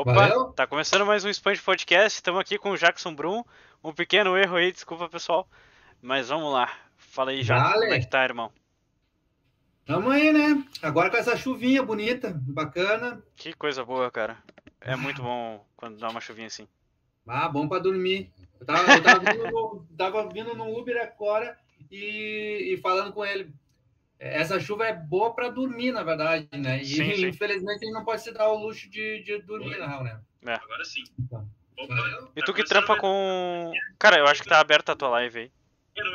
Opa, Valeu? tá começando mais um Expand Podcast. Estamos aqui com o Jackson Brum. Um pequeno erro aí, desculpa pessoal. Mas vamos lá. Fala aí, Jackson. Vale. Como é que tá, irmão? Tamo aí, né? Agora com essa chuvinha bonita, bacana. Que coisa boa, cara. É muito bom quando dá uma chuvinha assim. Ah, bom pra dormir. Eu tava, eu tava, vindo, no, tava vindo no Uber agora e, e falando com ele. Essa chuva é boa pra dormir, na verdade, né? E Sim, sim. infelizmente ele não pode se dar o luxo de, de dormir, na real, né? Agora sim. Então. Opa, E tu tá que trampa mais- com. Cara, eu acho que tá aberta a tua live aí.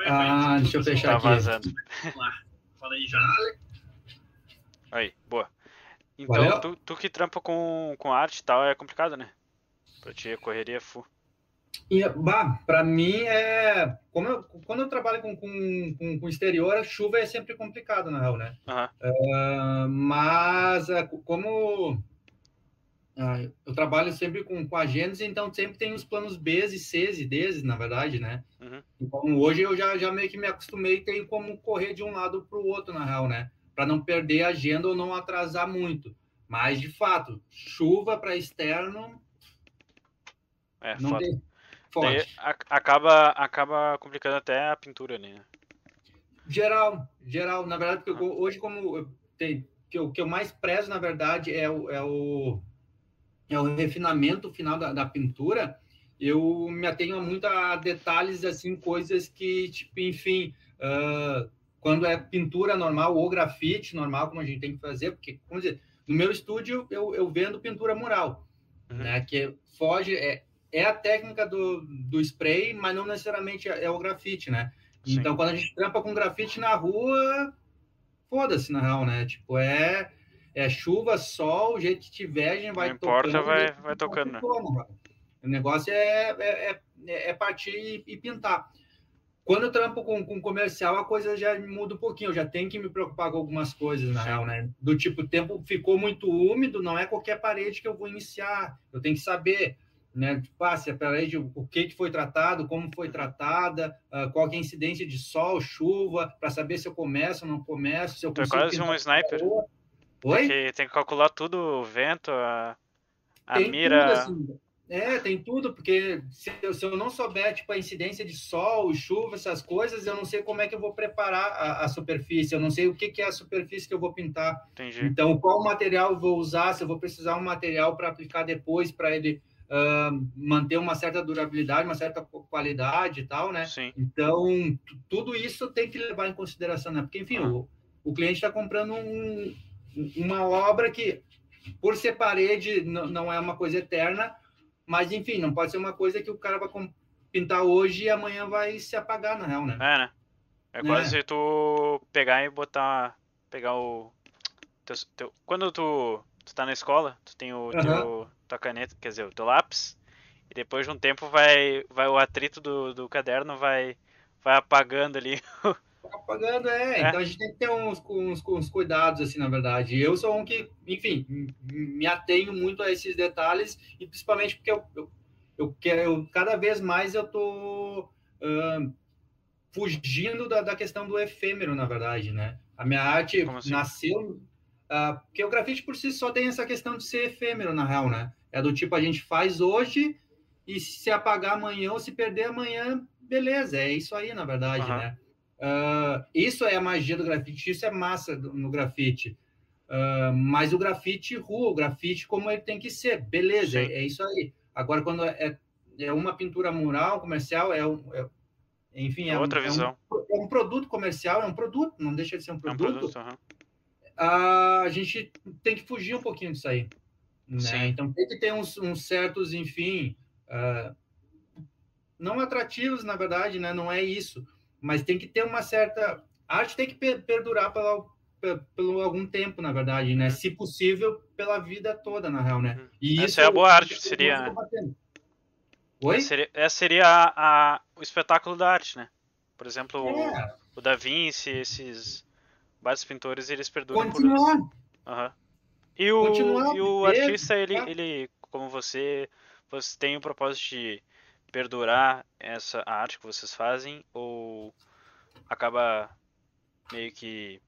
Ah, deixa eu fechar Tá aqui. vazando. Vamos lá. Fala aí já. Aí, boa. Então, tu, tu que trampa com, com arte e tal é complicado, né? Pra ti a correria é full. E, bah, para mim é. Como eu, quando eu trabalho com, com, com, com exterior, a chuva é sempre complicado, na real, né? Aham. Ah, mas ah, como ah, eu trabalho sempre com, com agendas, então sempre tem os planos B e Cs e Ds, na verdade, né? Uhum. Então hoje eu já, já meio que me acostumei e tenho como correr de um lado para o outro, na real, né? Para não perder a agenda ou não atrasar muito. Mas, de fato, chuva para externo É, não foda. tem. Daí Forte. a- acaba, acaba complicando até a pintura, né? Geral, geral. Na verdade, porque eu- hoje, como eu tenho, que o que eu mais prezo, na verdade, é o, é o, é o refinamento final da, da pintura, eu me atenho muito a detalhes, assim, coisas que, tipo, enfim, ah, quando é pintura normal ou grafite normal, como a gente tem que fazer, porque, vamos dizer, no meu estúdio eu, eu vendo pintura mural, Uhum. né, que foge, é, é a técnica do, do spray, mas não necessariamente é, o grafite, né? Sim. Então, quando a gente trampa com grafite na rua, foda-se, na real, né? Tipo, é, é chuva, sol, o jeito que tiver, a gente vai Não importa, tocando, vai- o jeito que vai tocando, né? O negócio é, é, é, é partir e, e pintar. Quando eu trampo com, com comercial, a coisa já muda um pouquinho. Eu já tenho que me preocupar com algumas coisas, na Sim. real, né? Do tipo, o tempo ficou muito úmido, não é qualquer parede que eu vou iniciar. Eu tenho que saber, né? Tipo, ah, se a parede, o que, que foi tratado, como foi tratada, ah, qual que é a incidência de sol, chuva, para saber se eu começo ou não começo, se eu é consigo quase pintar um sniper. Oi? Porque tem que calcular tudo, o vento, a, a tem mira. assim. É, tem tudo, porque se eu, se eu não souber, tipo, a incidência de sol, chuva, essas coisas, eu não sei como é que eu vou preparar a, a superfície, eu não sei o que, que é a superfície que eu vou pintar. Entendi. Então, qual material eu vou usar, se eu vou precisar um material para aplicar depois, para ele ah, manter uma certa durabilidade, uma certa qualidade e tal, né? Sim. Então, tu- tudo isso tem que levar em consideração, né? Porque, enfim, o, o cliente está comprando um- uma obra que, por ser parede, não, é uma coisa eterna, mas, enfim, não pode ser uma coisa que o cara vai pintar hoje e amanhã vai se apagar, na real, né? É, né? É quase se tu pegar e botar. Pegar o. teu- teu- quando tu, tu tá na escola, tu tem o Aham. teu, tua caneta, quer dizer, o teu lápis, e depois de um tempo vai, vai o atrito do, do caderno vai, vai apagando ali. Apagando, é. É. Então, a gente tem que ter uns, uns, uns cuidados, assim, na verdade. Eu sou um que, enfim, me atenho muito a esses detalhes, e principalmente porque eu, eu, eu quero, eu- cada vez mais eu tô ahn, fugindo da, da questão do efêmero, na verdade, né? A minha arte assim? nasceu. Ah, porque o grafite por si só tem essa questão de ser efêmero, na real, né? É do tipo, a gente faz hoje e se apagar amanhã ou se perder amanhã, beleza, é isso aí, na verdade, Aham. né? Ah, isso é a magia do grafite, isso é massa do- no grafite. Ah, mas o grafite rua, o grafite como ele tem que ser, beleza, é, é isso aí. Agora, quando é, é uma pintura mural, comercial, é, um- é- enfim, é, um- Outra é um- visão. é um produto comercial, é um produto, não deixa de ser um É um produto. produto. A gente tem que fugir um pouquinho disso aí. Né? Sim. Então tem que ter uns, uns certos, enfim, ah, não atrativos, na verdade, né? não é isso, mas tem que ter uma certa. A arte tem que per- perdurar pela, pe- pelo algum tempo, na verdade, né? Se possível, pela vida toda, na real, né? Uhum. E Essa isso é a boa arte, seria-. Oi? Esse seria, esse seria a, a- o espetáculo da arte, né? Por exemplo, o, É, o Da Vinci, esses vários pintores, eles perduram por continuar. Aham. E o, Continuar, e o artista, ele, tá? ele, como você, você tem o propósito de perdurar essa a arte que vocês fazem ou acaba meio que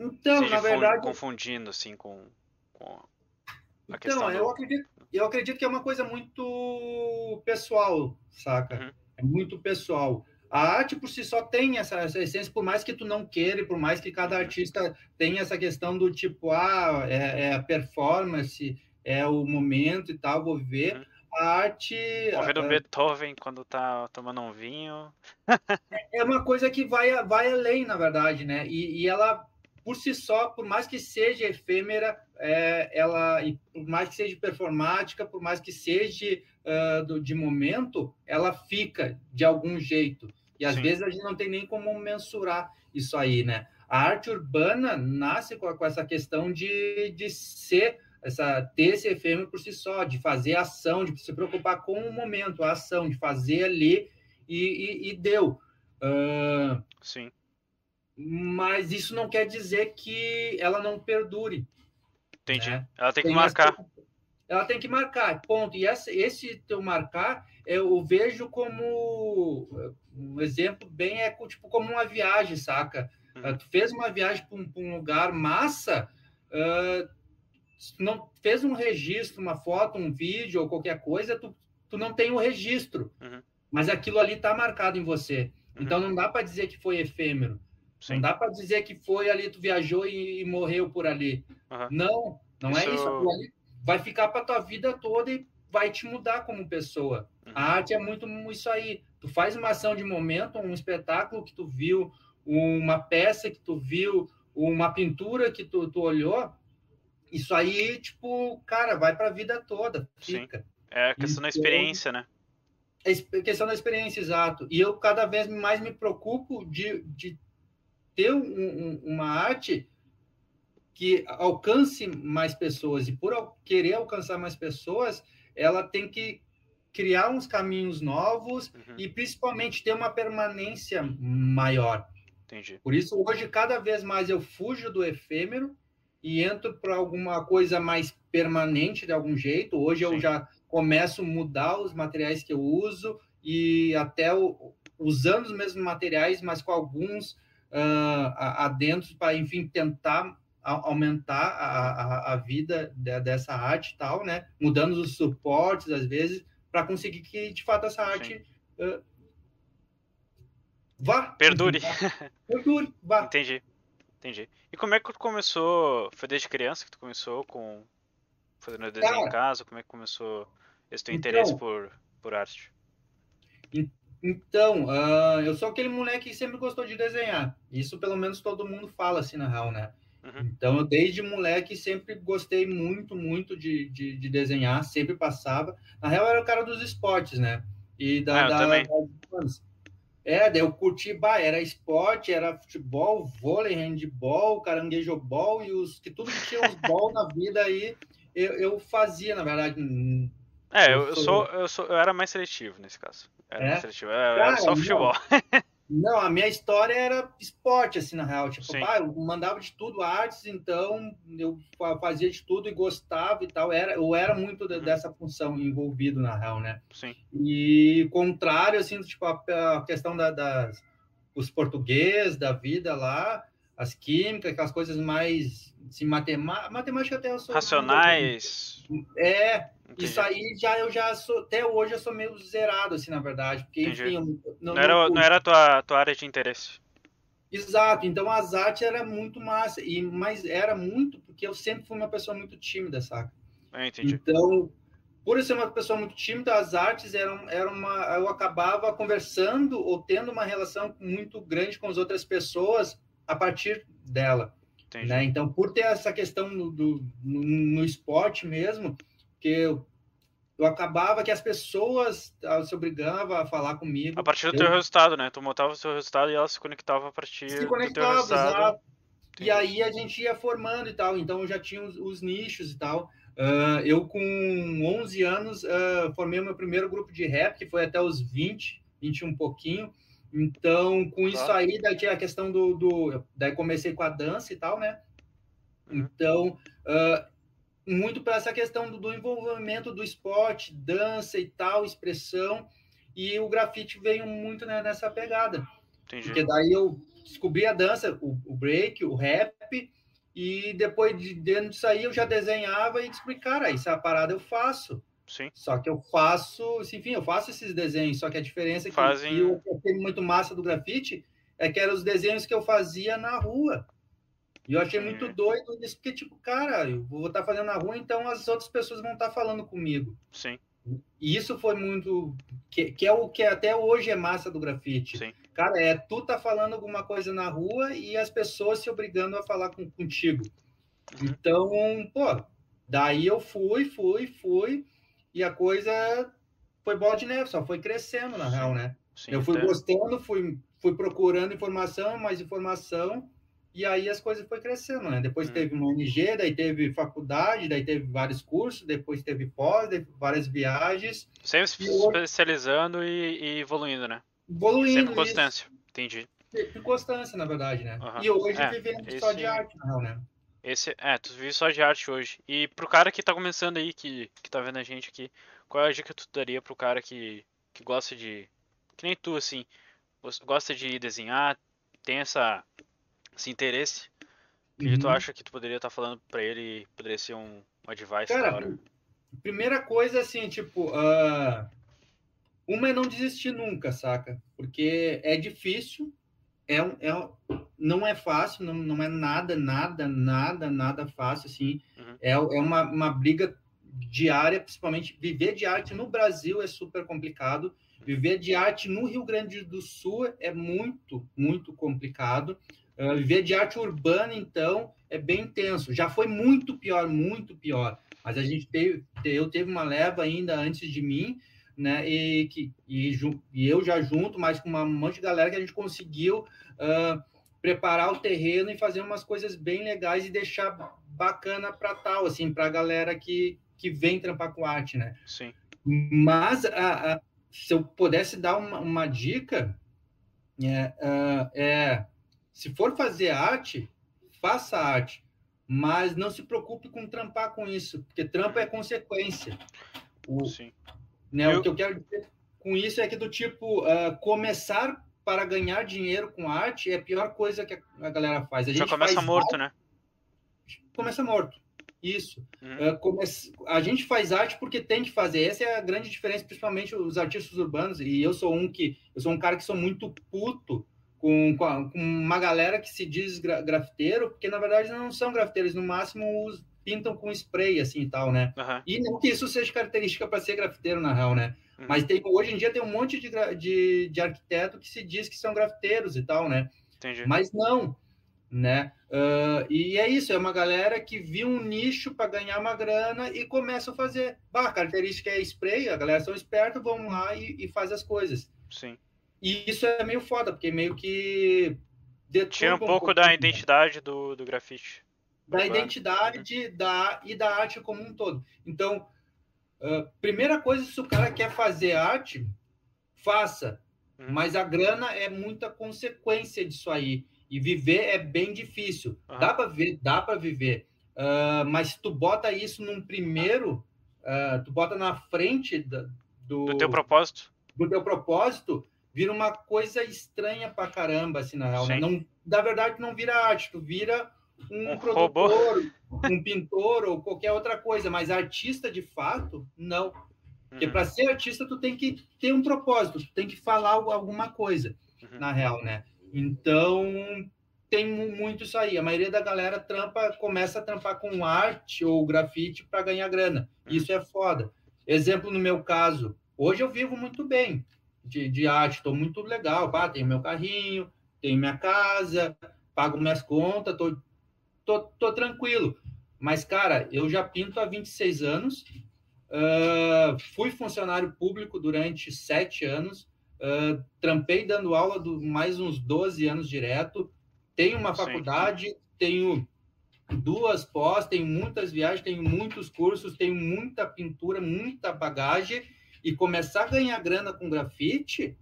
Então, na verdade, confundindo assim com, com A Então, questão eu do... acredito, eu acredito que é uma coisa muito pessoal, saca? Uhum. É muito pessoal. A arte por si só tem essa, essa essência, por mais que tu não queira, e por mais que cada artista tenha essa questão do tipo, ah, é, é a performance, é o momento e tal, vou ver. Uhum. A arte Ouvindo é, Beethoven quando tá tomando um vinho. é uma coisa que vai, vai além, na verdade, né? E, e ela, por si só, por mais que seja efêmera, é, ela, e por mais que seja performática, por mais que seja ah, do, de momento, ela fica de algum jeito. E às Sim. vezes a gente não tem nem como mensurar isso aí, né? A arte urbana nasce com, com essa questão de, de ser, essa, ter esse efêmero por si só, de fazer ação, de se preocupar com o momento, a ação, de fazer ali e, e- e deu. Ah, Sim. mas isso não quer dizer que ela não perdure. Entendi. né? Ela tem que Tem marcar. essa- Ela tem que marcar, ponto. E essa- esse teu marcar, eu vejo como um exemplo bem é tipo como uma viagem, saca? Uhum. Ah, Tu fez uma viagem para um, um lugar massa, tu não fez um registro, uma foto, um vídeo ou qualquer coisa, tu, tu não tem o registro. Uhum. Mas aquilo ali está marcado em você. Uhum. Então não dá para dizer que foi efêmero. Não Sim. dá para dizer que foi ali, tu viajou e, e morreu por ali. Aham. Não, não é Isso- isso. Aquilo ali vai ficar para tua vida toda e vai te mudar como pessoa. Uhum. A arte é muito isso aí. Tu faz uma ação de momento, um espetáculo que tu viu, uma peça que tu viu, uma pintura que tu, tu olhou. Isso aí, tipo, cara, vai para a vida toda. Sim. Fica. É a questão da Então- experiência, né? É es- questão da experiência, exato. E eu cada vez mais me preocupo de, de ter um- um- uma arte que alcance mais pessoas. E por querer alcançar mais pessoas, ela tem que criar uns caminhos novos Uhum. e principalmente ter uma permanência maior. Entendi. Por isso, hoje, cada vez mais eu fujo do efêmero e entro para alguma coisa mais permanente de algum jeito. Hoje eu Sim. já começo a mudar os materiais que eu uso e até o- usando os mesmos materiais, mas com alguns a- adentros para, enfim, tentar aumentar a, a, a vida de- dessa arte e tal, né? Mudando os suportes, às vezes, para conseguir que, de fato, essa arte ah, vá. Perdure. Vá. Perdure, vá. Entendi. Entendi. E como é que tu começou? Foi desde criança que tu começou com fazendo desenho em Cara. casa? Como é que começou esse teu Então- interesse por, por arte? Então, ah, eu sou aquele moleque que sempre gostou de desenhar. Isso, pelo menos, todo mundo fala assim, na real, né? Uhum. Então, desde moleque, sempre gostei muito, muito de, de, de desenhar, sempre passava. Na real, eu era o cara dos esportes, né? E da, Ah, da- das- É, daí eu curti, bah, era esporte, era futebol, vôlei, handball, caranguejobol e os que tudo que tinha os ball na vida aí, eu, eu fazia, na verdade. É, Eu eu, sou- eu sou, eu era mais seletivo nesse caso. Era É? mais seletivo. Era, Cara, só futebol. Não, a minha história era esporte, assim, na real. Tipo, pá, eu mandava de tudo artes, então eu fa- fazia de tudo e gostava e tal. Era, eu era muito de- Uhum. dessa função envolvido, na real, né? Sim. E contrário, assim, tipo, a, a questão da, das os português, da vida lá, as químicas, aquelas coisas mais, assim, matemática, matemática até eu sou... Racionais. É, Entendi. isso aí já eu já sou, até hoje eu sou meio zerado, assim, na verdade, porque, Entendi. enfim, eu Não era, não era a tua, tua área de interesse. Exato, então as artes era muito massa, e, mas era muito porque eu sempre fui uma pessoa muito tímida, saca? Eu entendi. Então, por ser uma pessoa muito tímida, as artes eram, eram uma. Eu acabava conversando ou tendo uma relação muito grande com as outras pessoas a partir dela. Entendi. Né? Então, por ter essa questão no, do, no, no esporte mesmo, que eu, eu acabava que as pessoas ah, se obrigavam a falar comigo. A partir do Eu- teu resultado, né? Tu montava o teu resultado e ela se conectava a partir se do teu conectava, resultado. exato. E aí a gente ia formando e tal, então eu já tinha os, os nichos e tal. Ah, eu, com 11 anos, ah, formei o meu primeiro grupo de rap, que foi até os 20, 21 um pouquinho. Então, com isso Tá. aí, daí tinha a questão do, do. Daí comecei com a dança e tal, né? Uhum. Então, muito para essa questão do, do envolvimento do esporte, dança e tal, expressão. E o grafite veio muito né, nessa pegada. Entendi. Porque daí eu descobri a dança, o, o break, o rap, E depois de dentro disso aí eu já desenhava e explicar, cara, isso é a parada eu faço. Sim. Só que eu faço, enfim, eu faço esses desenhos, só que a diferença é que, Fazem- que o que eu tenho muito massa do grafite é que eram os desenhos que eu fazia na rua. E eu achei Sim. muito doido isso, porque, tipo, cara, eu vou estar fazendo na rua, então as outras pessoas vão estar falando comigo. Sim, E isso foi muito. Que, que é o que até hoje é massa do grafite. sim. Cara, é tu tá falando alguma coisa na rua e as pessoas se obrigando a falar com, contigo. Uhum. Então, pô, daí eu fui, fui, fui, e a coisa foi bola de neve, só foi crescendo, na real, né? sim eu fui até- gostando, fui, fui procurando informação, mais informação, e aí as coisas foi crescendo, né? Depois Uhum. teve uma ONG, daí teve faculdade, daí teve vários cursos, depois teve pós, daí várias viagens, Sempre se especializando e, e evoluindo, né? evoluindo. Sempre isso. constância. Entendi. Sempre constância, na verdade, né? Aham. E hoje É, vivendo só esse- de arte, na real, né? Esse, é, tu vive só de arte hoje. E pro cara que tá começando aí, que, que tá vendo a gente aqui, qual é a dica que tu daria pro cara que, que gosta de. Que nem tu, assim, gos- gosta de desenhar, tem essa, esse interesse? O que tu Uhum. acha que tu poderia estar falando pra ele e poderia ser um, um advice Cara? Primeira coisa, assim, tipo, ah, uma é não desistir nunca, saca? Porque é difícil, é, um- é, não é fácil, não, não é nada, nada, nada, nada fácil, assim. Uhum. É, é uma, uma briga diária, principalmente viver de arte no Brasil é super complicado. Viver de arte no Rio Grande do Sul é muito, muito complicado. Ah, viver de arte urbana, então, é bem intenso. Já foi muito pior, muito pior. Mas a gente teve, eu teve uma leva ainda antes de mim, né? E, que, e, e eu já junto, mas com uma monte de galera que a gente conseguiu ah, preparar o terreno e fazer umas coisas bem legais e deixar bacana para tal, assim, para a galera que, que vem trampar com arte, né? Sim. Mas a- a- se eu pudesse dar uma, uma dica, é, ah, é, se for fazer arte, faça arte, mas não se preocupe com trampar com isso, porque trampo é consequência. O, Sim. né, Eu- O que eu quero dizer com isso é que do tipo ah, começar para ganhar dinheiro com arte é a pior coisa que a, galera faz. A Já gente começa faz morto, né? começa morto. Isso. Uhum. Uh, come- A gente faz arte porque tem que fazer. Essa é a grande diferença, principalmente os artistas urbanos. E eu sou um que eu sou um cara que sou muito puto com, com, uma galera que se diz gra- grafiteiro, porque na verdade não são grafiteiros, no máximo os pintam com spray assim e tal, né? Aham. E não que isso seja característica para ser grafiteiro na real, né? Uhum. Mas tem, hoje em dia tem um monte de, de, de arquiteto que se diz que são grafiteiros e tal, né? Entendi. Mas não, né? Ah, e é isso, é uma galera que viu um nicho para ganhar uma grana e começa a fazer. Bah, a característica é spray, a galera são espertos, vão lá e, e faz as coisas. Sim. E isso é meio foda, porque meio que Tira um pouco pouquinho, da né? identidade do, do grafite. da identidade da, e da arte como um todo. Então, ah, primeira coisa, se o cara quer fazer arte, faça. Uhum. Mas a grana é muita consequência disso aí. E viver é bem difícil. Aham. Dá para ver, dá para viver. Ah, mas se tu bota isso num primeiro, ah, tu bota na frente da- do, Do teu propósito? do teu propósito, vira uma coisa estranha pra caramba, assim, na real. né? Não, na verdade, não vira arte, tu vira um, Um produtor, um pintor ou qualquer outra coisa, mas artista de fato, não. Porque Uhum. para ser artista, tu tem que ter um propósito, tu tem que falar alguma coisa, Uhum. na real, né? Então, tem mu- muito isso aí. A maioria da galera trampa, começa a trampar com arte ou grafite para ganhar grana. Uhum. Isso é foda. Exemplo no meu caso, hoje eu vivo muito bem de, de arte, estou muito legal, pá, tenho meu carrinho, tenho minha casa, pago minhas contas, tô, tô, tô tranquilo. Mas, cara, eu já pinto há 26 anos, ah, fui funcionário público durante sete anos, ah, trampei dando aula do mais uns 12 anos direto, tenho uma Sim. faculdade, tenho duas pós, tenho muitas viagens, tenho muitos cursos, tenho muita pintura, muita bagagem, e começar a ganhar grana com grafite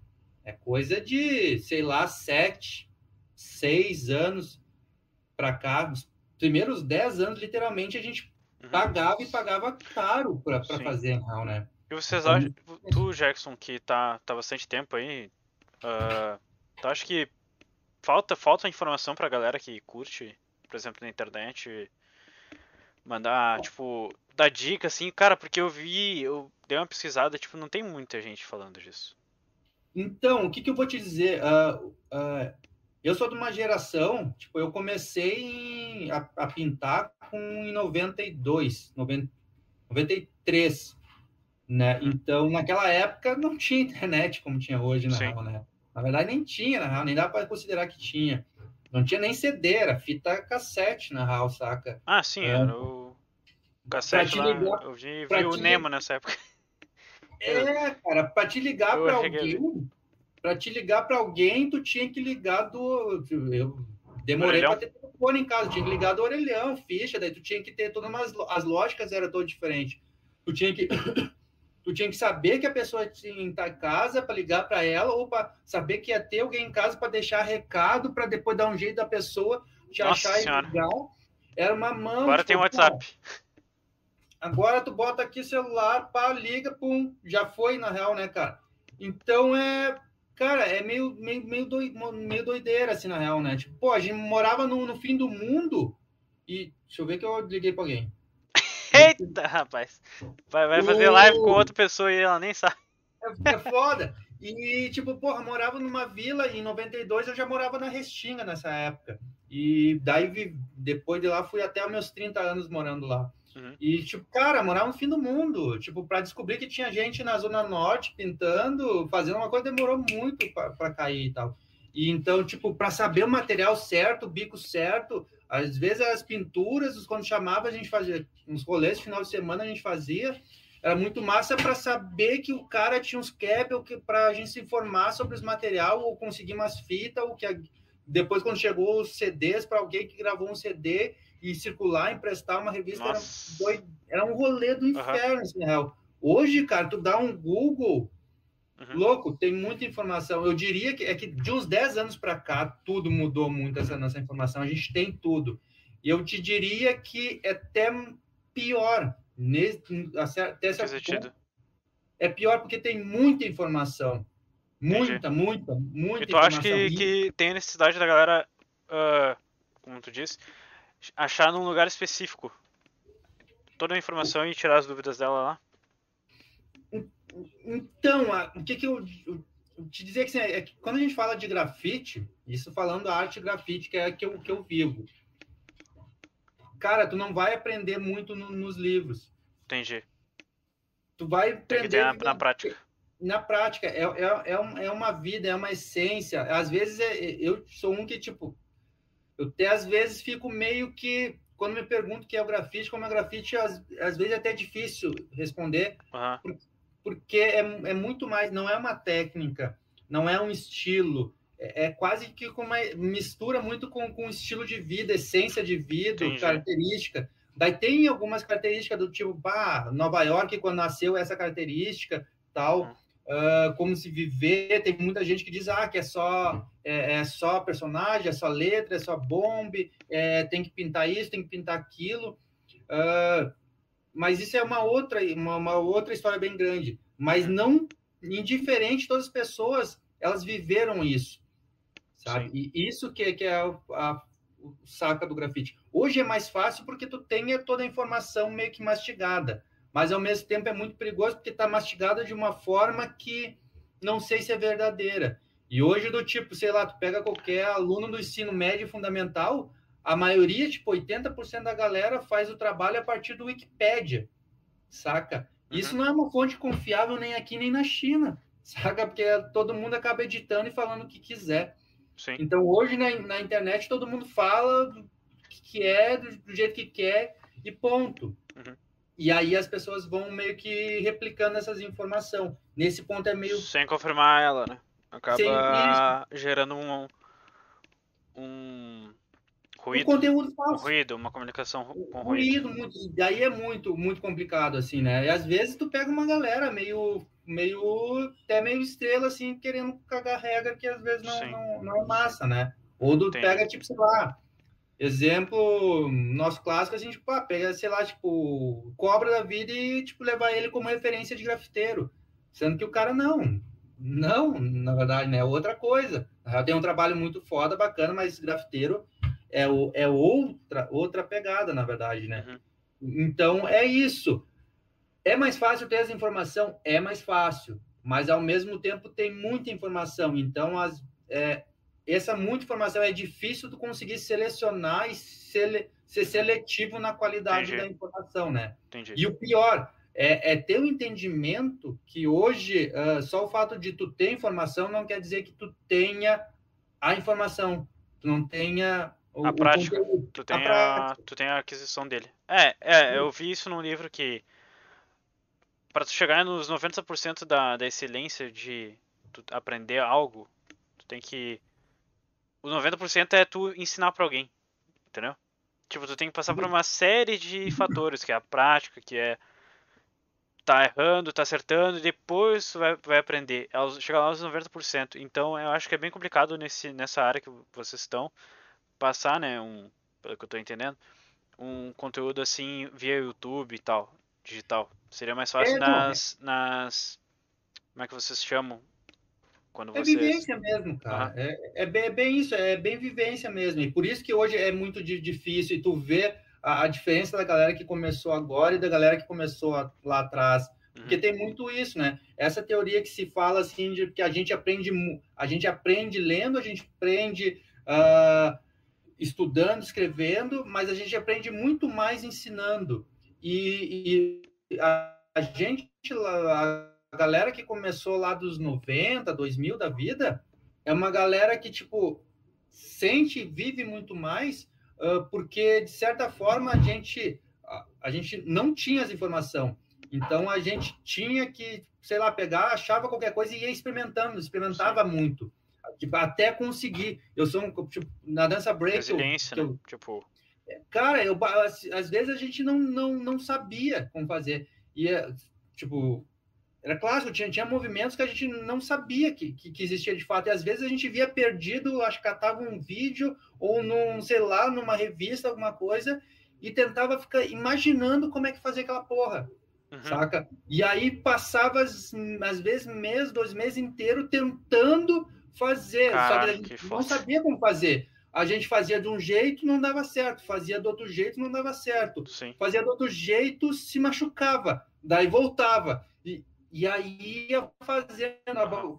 é coisa de, sei lá, sete, seis anos para cá. Os primeiros dez anos, literalmente, a gente Uhum. pagava e pagava caro para fazer real, né? E vocês Então, acham, tu, Jackson, que tá, tá bastante tempo aí, ah, tu acha que falta, falta informação pra galera que curte, por exemplo, na internet, mandar, tipo, dar dica, assim, cara, porque eu vi, eu dei uma pesquisada, tipo, não tem muita gente falando disso. Então, o que, que eu vou te dizer? Uh, uh, eu sou de uma geração, tipo, eu comecei a, a, pintar com em 92, 90, 93, né? Uhum. Então, naquela época não tinha internet como tinha hoje, na real, né? Na verdade, nem tinha, na real, nem dá para considerar que tinha. Não tinha nem CD, era fita cassete, na real, saca? Ah, sim, é. era o cassete lá. Ligar, eu vi, vi o Nemo nessa época. É, cara, para te ligar para alguém, para te ligar para alguém, tu tinha que ligar do. Eu demorei para ter telefone em casa, tinha que ligar do orelhão, ficha, daí tu tinha que ter todas umas, as lógicas era todas diferentes. Tu tinha que tu tinha que saber que a pessoa tinha em casa para ligar para ela ou para saber que ia ter alguém em casa para deixar recado para depois dar um jeito da pessoa te Nossa achar senhora. legal. Era uma mão. Agora tem o WhatsApp. Agora tu bota aqui celular, pá, liga, pum, já foi na real, né, cara? Então é Cara, é meio, meio, meio, doi, meio doideira, assim, na real, né? Tipo, pô, a gente morava no, no fim do mundo e. Deixa eu ver que eu liguei pra alguém. Eita, rapaz. Vai, vai fazer live com outra pessoa e ela nem sabe. É, é foda. E, tipo, porra, morava numa vila e em 92 eu já morava na Restinga nessa época. E daí, depois de lá, fui até meus 30 anos morando lá. Uhum. E, tipo, cara, morar no fim do mundo. Tipo, para descobrir que tinha gente na Zona Norte pintando, fazendo uma coisa, demorou muito para cair e tal. E então, tipo, para saber o material certo, o bico certo, às vezes as pinturas, quando chamava, a gente fazia uns rolês, final de semana a gente fazia. Era muito massa para saber que o cara tinha uns cap para a gente se informar sobre os material ou conseguir umas fitas, ou que a... depois, quando chegou os CDs, para alguém que gravou um CD e circular, emprestar uma revista, era, doido, era, um rolê do inferno, uhum. assim, real. Hoje, cara, tu dá um Google, uhum. louco, tem muita informação. Eu diria que é que de uns 10 anos para cá, tudo mudou muito essa nossa informação. A gente tem tudo. E eu te diria que é até pior. Nesse, até essa ponto, é pior porque tem muita informação. Muita, Entendi. muita, muita e tu acha que, que tem necessidade da galera, uh, como tu disse, achar num lugar específico toda a informação e tirar as dúvidas dela lá? Então, o que, que eu, eu, te dizer que, assim, é que quando a gente fala de grafite, isso falando da arte grafite, que é a que eu, que eu vivo, cara, tu não vai aprender muito no, nos livros. Entendi. Tu vai aprender na, na, prática. Na prática, é, é, é, uma vida, é uma essência. Às vezes é, eu sou um que, tipo, eu até às vezes fico meio que quando me pergunto o que é o grafite, como é o grafite, às, às vezes é até difícil responder, uhum. porque é, é muito mais, não é uma técnica, não é um estilo, é, é quase que uma mistura muito com, com estilo de vida, essência de vida, Entendi. característica. Daí tem algumas características do tipo, pá, Nova York, quando nasceu essa característica, tal. Uh, como se viver. Tem muita gente que diz ah, que é só é, é só personagem, é só letra, é só bombe, é, tem que pintar isso, tem que pintar aquilo. Uh, mas isso é uma outra, uma, uma, outra história bem grande. Mas não indiferente, todas as pessoas elas viveram isso, sabe? Sim. E isso que, que é a, a o saca do grafite. Hoje é mais fácil porque tu tem toda a informação meio que mastigada mas ao mesmo tempo é muito perigoso porque está mastigada de uma forma que não sei se é verdadeira. E hoje, do tipo, sei lá, tu pega qualquer aluno do ensino médio fundamental, a maioria, tipo, 80% da galera faz o trabalho a partir do Wikipedia, saca? Uhum. Isso não é uma fonte confiável nem aqui nem na China, saca? Porque todo mundo acaba editando e falando o que quiser. Sim. Então, hoje na, na internet, todo mundo fala do que é, do, do jeito que quer e ponto. Uhum. E aí as pessoas vão meio que replicando essas informações. Nesse ponto é meio. Sem confirmar ela, né? Acaba gerando um. um ruído. Um conteúdo falso. Um ruído, uma comunicação com ruído. ruído. Muito, daí é muito, muito complicado, assim, né? E às vezes tu pega uma galera meio. meio. até meio estrela, assim, querendo cagar regra que às vezes não, não, não, é massa, né? Ou tu pega, tipo, sei lá Exemplo, nosso clássico, a gente pá, pega, sei lá, tipo, cobra da vida e, tipo, levar ele como referência de grafiteiro. Sendo que o cara não. Não, na verdade, né? É outra coisa. Tem um trabalho muito foda, bacana, mas grafiteiro é, o, é outra, outra pegada, na verdade, né? Uhum. Então, é isso. É mais fácil ter essa informação? É mais fácil, mas ao mesmo tempo tem muita informação. Então, as, é, essa muita informação é difícil tu conseguir selecionar e sele, ser seletivo na qualidade Entendi. da informação, né? Entendi. E o pior é, é ter o entendimento que hoje ah, só o fato de tu ter informação não quer dizer que tu tenha a informação, tu não tenha o, A prática. conteúdo. Tu tem, a a, tu tem a aquisição dele. É, é, eu vi isso num livro que para tu chegar nos 90% da, da excelência de aprender algo, tu tem que o 90% é tu ensinar pra alguém, entendeu? Tipo, tu tem que passar por uma série de fatores, que é a prática, que é tá errando, tá acertando, e depois tu vai, vai aprender. Aos- Chegar lá aos 90%. Então, eu acho que é bem complicado nesse, nessa área que vocês estão passar, né, um, pelo que eu tô entendendo, um conteúdo assim via YouTube e tal, digital. Seria mais fácil É, não, nas, nas, como é que vocês chamam? Quando É vocês... vivência mesmo, cara. É, é, bem, é bem isso, é bem vivência mesmo. E por isso que hoje é muito di- difícil e tu vê a, a diferença da galera que começou agora e da galera que começou a- lá atrás. Porque Uhum. tem muito isso, né? Essa teoria que se fala assim de que a gente aprende, a gente aprende lendo, a gente aprende ah, estudando, escrevendo, mas a gente aprende muito mais ensinando. E, e a, a gente, lá- galera que começou lá dos 90, 2000 da vida, é uma galera que, tipo, sente e vive muito mais, ah, porque, de certa forma, a gente, a, a gente não tinha essa informação. Então, a gente tinha que, sei lá, pegar, achava qualquer coisa e ia experimentando, experimentava muito. Tipo, até conseguir. Eu sou um, tipo, na dança break, eu- que eu- né? Tipo, Cara, eu, às às vezes a gente não, não, não sabia como fazer. E, é, tipo, era clássico, tinha, tinha movimentos que a gente não sabia que, que, que existia de fato. E às vezes a gente via perdido, acho que catava um vídeo ou num, sei lá, numa revista, alguma coisa, e tentava ficar imaginando como é que fazia aquela porra, uhum, saca? E aí passava, às, às vezes, mês, dois meses inteiro tentando fazer. só que a Caraca, gente não sabia como fazer. A gente fazia de um jeito, não dava certo. Fazia do outro jeito, não dava certo. sim. Fazia do outro jeito, se machucava. Daí voltava. E, e aí ia fazendo. a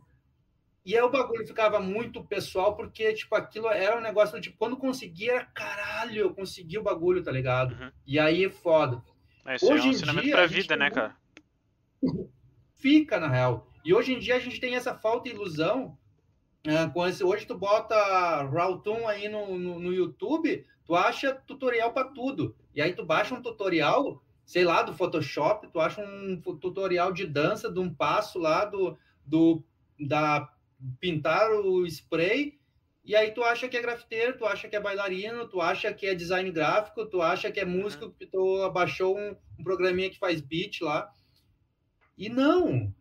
E aí o bagulho ficava muito pessoal, porque, tipo, aquilo era um negócio, tipo, quando conseguia, era caralho, eu consegui o bagulho, tá ligado? Uhum. E aí é foda. É, aí é Hoje um em ensinamento dia, pra vida, né, cara? Fica, na real. E hoje em dia a gente tem essa falta de ilusão. ah, com esse, hoje tu bota Rawtoon aí no, no, no YouTube, tu acha tutorial para tudo. E aí tu baixa um tutorial, sei lá, do Photoshop, tu acha um tutorial de dança de um passo lá do, do da pintar o spray, e aí tu acha que é grafiteiro, tu acha que é bailarino, tu acha que é design gráfico, tu acha que é músico, que tu abaixou um, um programinha que faz beat lá. E não,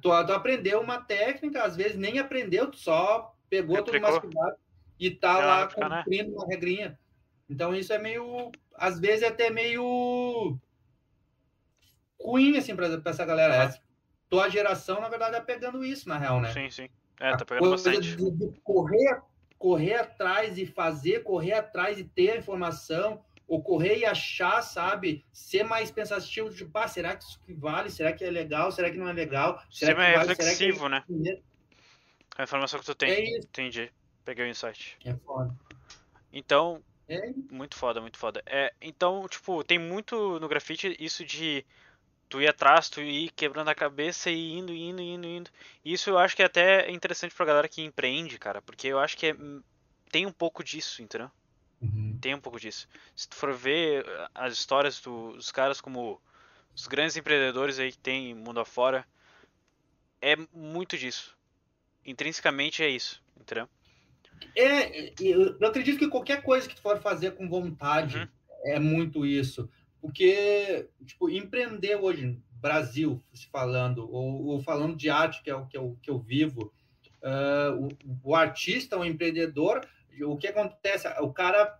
tu, tu aprendeu uma técnica, às vezes nem aprendeu, tu só pegou tudo mastigado e tá lá né? cumprindo uma regrinha. Então isso é meio, às vezes é até meio ruim, assim, pra, pra essa galera. Aham. Essa- Tua geração, na verdade, é pegando isso, na real, né? Sim, sim. É, tá pegando bastante. de, de correr, correr atrás e fazer, correr atrás e ter a informação, ou correr e achar, sabe? Ser mais pensativo, tipo, ah, será que isso que vale? Será que é legal? Será que não é legal? Será Ser mais vale? Será que é reflexivo, né? isso? A informação que tu tem. É. Entendi. Peguei o insight. É foda. Então, É muito foda, muito foda. É, então, tipo, tem muito no grafite isso de tu ir atrás, tu ir quebrando a cabeça e indo, indo, indo, indo. Isso eu acho que é até interessante pra galera que empreende, cara, porque eu acho que é, hum, tem um pouco disso, entendeu? Uhum. Tem um pouco disso. Se tu for ver uh, as histórias do- dos caras como os grandes empreendedores aí que tem mundo afora, é muito disso. Intrinsecamente é isso, entendeu? É, eu eu acredito que qualquer coisa que tu for fazer com vontade Uhum. é muito isso. Porque, tipo, empreender hoje, Brasil, se falando, ou, ou falando de arte, que é o que eu, que eu vivo, ah, o, o artista, o empreendedor, o que acontece? O cara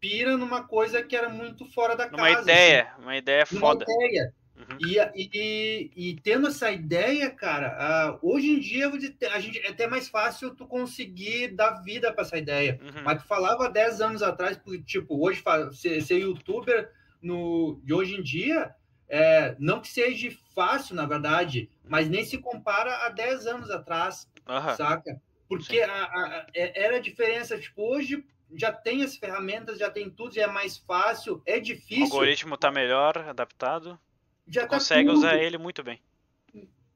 pira numa coisa que era muito fora da Numa casa. ideia, uma ideia assim, foda. ideia. Uhum. E, e, e tendo essa ideia, cara, ah, hoje em dia a gente, é até mais fácil tu conseguir dar vida para essa ideia. Uhum. Mas tu falava 10 anos atrás, porque, tipo, hoje ser, ser youtuber no, de hoje em dia, é, não que seja fácil, na verdade, mas nem se compara a 10 anos atrás, Aham. saca? Porque a, a- é- era a diferença, tipo, hoje já tem as ferramentas, já tem tudo, já é mais fácil, é O difícil, algoritmo tá melhor, adaptado. já tá consegue tudo. usar ele muito bem.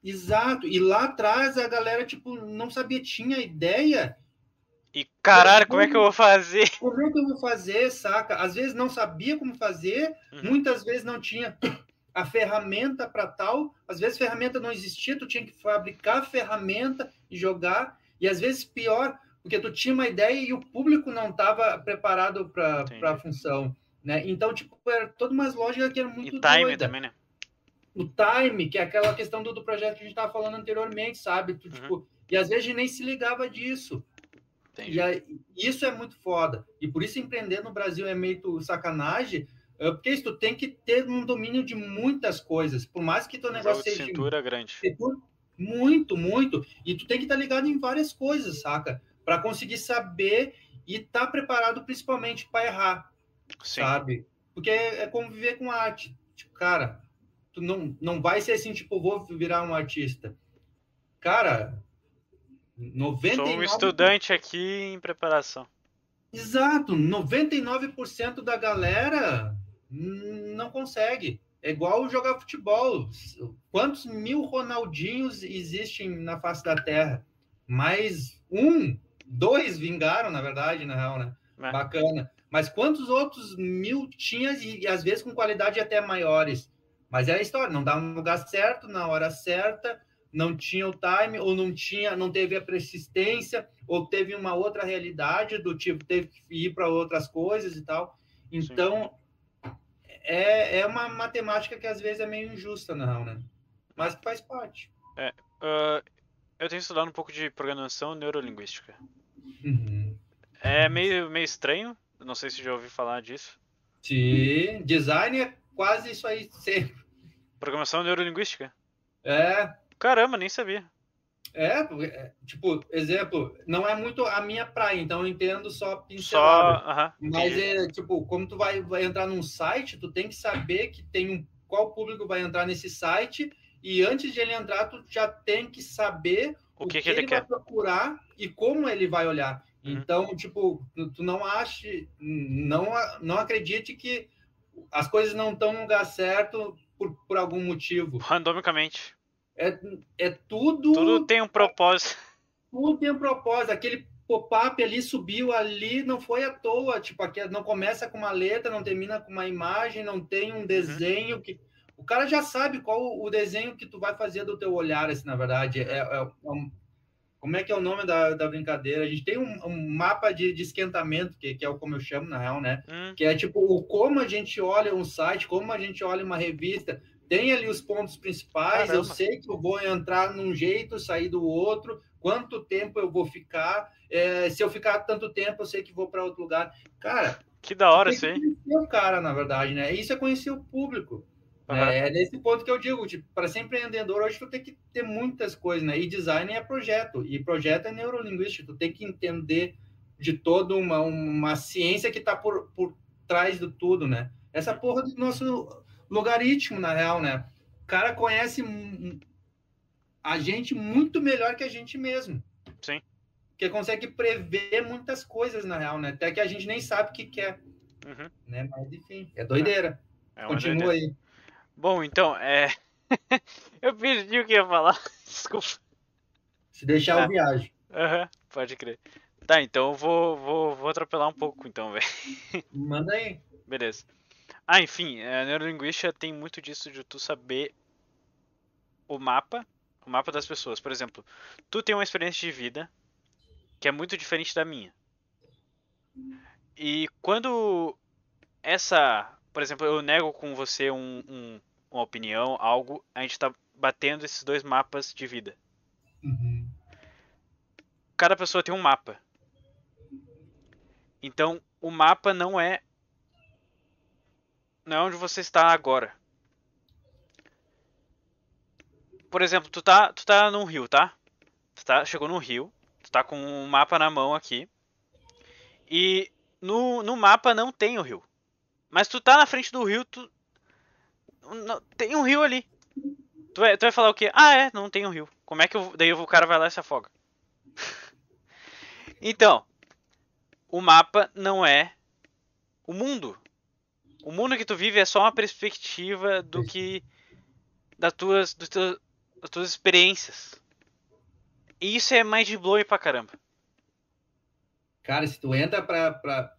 Exato. E lá atrás a galera, tipo, não sabia, tinha ideia. E caralho, como é que eu vou fazer? Como é que eu vou fazer, saca? Às vezes não sabia como fazer, Uhum. muitas vezes não tinha a ferramenta para tal, às vezes a ferramenta não existia, tu tinha que fabricar a ferramenta e jogar, e às vezes pior, porque tu tinha uma ideia e o público não estava preparado para a função, né? Então, tipo, era toda uma lógica que era muito E time doida. também, né? o time, que é aquela questão do, do projeto que a gente estava falando anteriormente, sabe? Tu, Uhum. tipo, e às vezes a gente nem se ligava disso. Entendi. E aí, isso é muito foda. E por isso empreender no Brasil é meio sacanagem, eh, porque isso tu tem que ter um domínio de muitas coisas. Por mais que teu Um negócio seja cintura grande. muito, muito, e tu tem que estar ligado em várias coisas, saca? Para conseguir saber e estar preparado principalmente para errar Sim. sabe? Porque é, é conviver com arte. Tipo, cara, tu não, não vai ser assim, tipo, vou virar um artista. Cara, 99... Sou um estudante aqui em preparação. Exato, 99% da galera não consegue. É igual jogar futebol. Quantos mil Ronaldinhos existem na face da Terra? Mais um, dois vingaram, na verdade, na real, né? É. Bacana. Mas quantos outros mil tinha e, e às vezes com qualidade até maiores? Mas é a história, não dá no lugar certo, na hora certa, não tinha o time, ou não tinha, não teve a persistência, ou teve uma outra realidade do tipo, teve que ir para outras coisas e tal. Então, é, é uma matemática que às vezes é meio injusta, não, né? Mas faz parte. Ah, eu tenho estudado um pouco de programação neurolinguística. Uhum. É meio, meio estranho, não sei se já ouviu falar disso. Sim, design é quase isso aí sempre. Programação neurolinguística? É, Caramba, nem sabia. é, porque, é, tipo, exemplo, não é muito a minha praia, então eu entendo só Só. pincelada. Aham. Mas é tipo, como tu vai, vai entrar num site, tu tem que saber que tem um qual público vai entrar nesse site e antes de ele entrar, tu já tem que saber O que, que ele vai quer? procurar e como ele vai olhar. Uhum. Então, tipo, tu, não ache, não, não acredite que as coisas não estão no lugar certo por, por algum motivo. Randomicamente. É, é tudo, Tudo tem um propósito. tudo tem um propósito. Aquele pop-up ali subiu ali, não foi à toa. Tipo, aqui não começa com uma letra, não termina com uma imagem, não tem um desenho que. O cara já sabe qual o desenho que tu vai fazer do teu olhar, assim, na verdade. É, é um- como é que é o nome da, da brincadeira? A gente tem um, um mapa de, de esquentamento, que, que é o como eu chamo, na real, né? Hum, que é tipo o como a gente olha um site, como a gente olha uma revista. Tem ali os pontos principais. Eu Caramba. sei que eu vou entrar num jeito, sair do outro. Quanto tempo eu vou ficar? É, se eu ficar tanto tempo, eu sei que vou para outro lugar. Cara, que da hora isso que aí. o cara, na verdade, né? Isso é conhecer o público. Aham. É nesse ponto que eu digo, tipo, para ser empreendedor, hoje tu tem que ter muitas coisas, né? E design é projeto, e projeto é neurolinguístico, tu tem que entender de toda uma, uma ciência que está por, por trás do tudo, né? Essa porra do nosso logaritmo, na real, né? O cara conhece a gente muito melhor que a gente mesmo. Sim. Que consegue prever muitas coisas, na real, né? Até que a gente nem sabe o que quer, Uhum. né? Mas, enfim, é doideira. É uma Continua doideira. aí. Bom, então, é. eu perdi o que ia falar. Desculpa. Se deixar, Ah. eu viajo. Aham, pode crer. Tá, então eu vou, vou, vou atropelar um pouco, então, velho. Manda aí. Beleza. Ah, enfim, a neurolinguística tem muito disso de tu saber o mapa, o mapa das pessoas. Por exemplo, tu tem uma experiência de vida que é muito diferente da minha. E quando essa, por exemplo, eu nego com você um, um- uma opinião, algo, a gente tá batendo esses dois mapas de vida. Uhum. Cada pessoa tem um mapa. Então, o mapa não é não é onde você está agora. por exemplo, tu tá, tu tá num rio, tá? Tu tá, chegou no rio, tu tá com um mapa na mão aqui. E no, no mapa não tem o rio. Mas tu tá na frente do rio, tu. não- tem um rio ali. Tu vai, tu vai falar o quê? Ah, é, não tem um rio. Como é que eu, daí o cara vai lá e se afoga? então, o mapa não é o mundo. O mundo que tu vive é só uma perspectiva do que das tuas, dos teus- das tuas experiências. E isso é mais de blowing pra caramba. Cara, se tu entra pra, pra,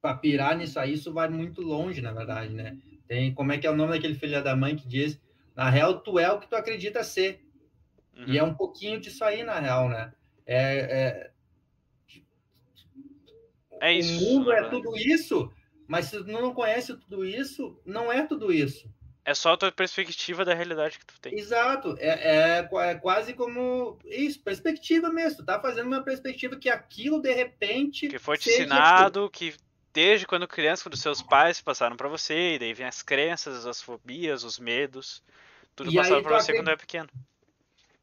pra pirar nisso aí, isso vai muito longe, na verdade, né? Tem, como é que é o nome daquele filho da mãe que diz, na real, tu é o que tu acredita ser. Uhum. E é um pouquinho disso aí, na real, né? É, É é, isso. o mundo é tudo isso, mas se tu não conhece tudo isso, não é tudo isso. É só a tua perspectiva da realidade que tu tem. Exato, é, é, é quase como isso, perspectiva mesmo. Tu tá fazendo uma perspectiva que aquilo de repente. Que foi te ensinado, que desde quando criança, quando seus pais passaram pra você, e daí vem as crenças, as fobias, os medos. Tudo E passado pra tu você acredita- quando é pequeno.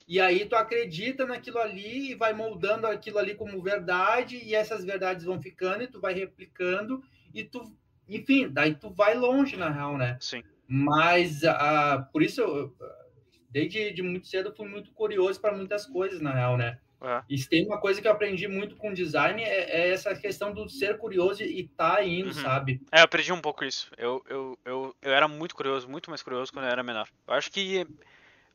E aí tu acredita naquilo ali e vai moldando aquilo ali como verdade, e essas verdades vão ficando, e tu vai replicando, e tu, enfim, daí tu vai longe, na real, né? Sim. Mas ah, por isso, eu, desde de muito cedo, eu fui muito curioso para muitas coisas, na real, né? É. E tem uma coisa que eu aprendi muito com design, é, é essa questão do ser curioso e tá indo, Uhum. sabe? É, eu aprendi um pouco isso. Eu, eu, eu, eu era muito curioso, muito mais curioso quando eu era menor. Eu acho que.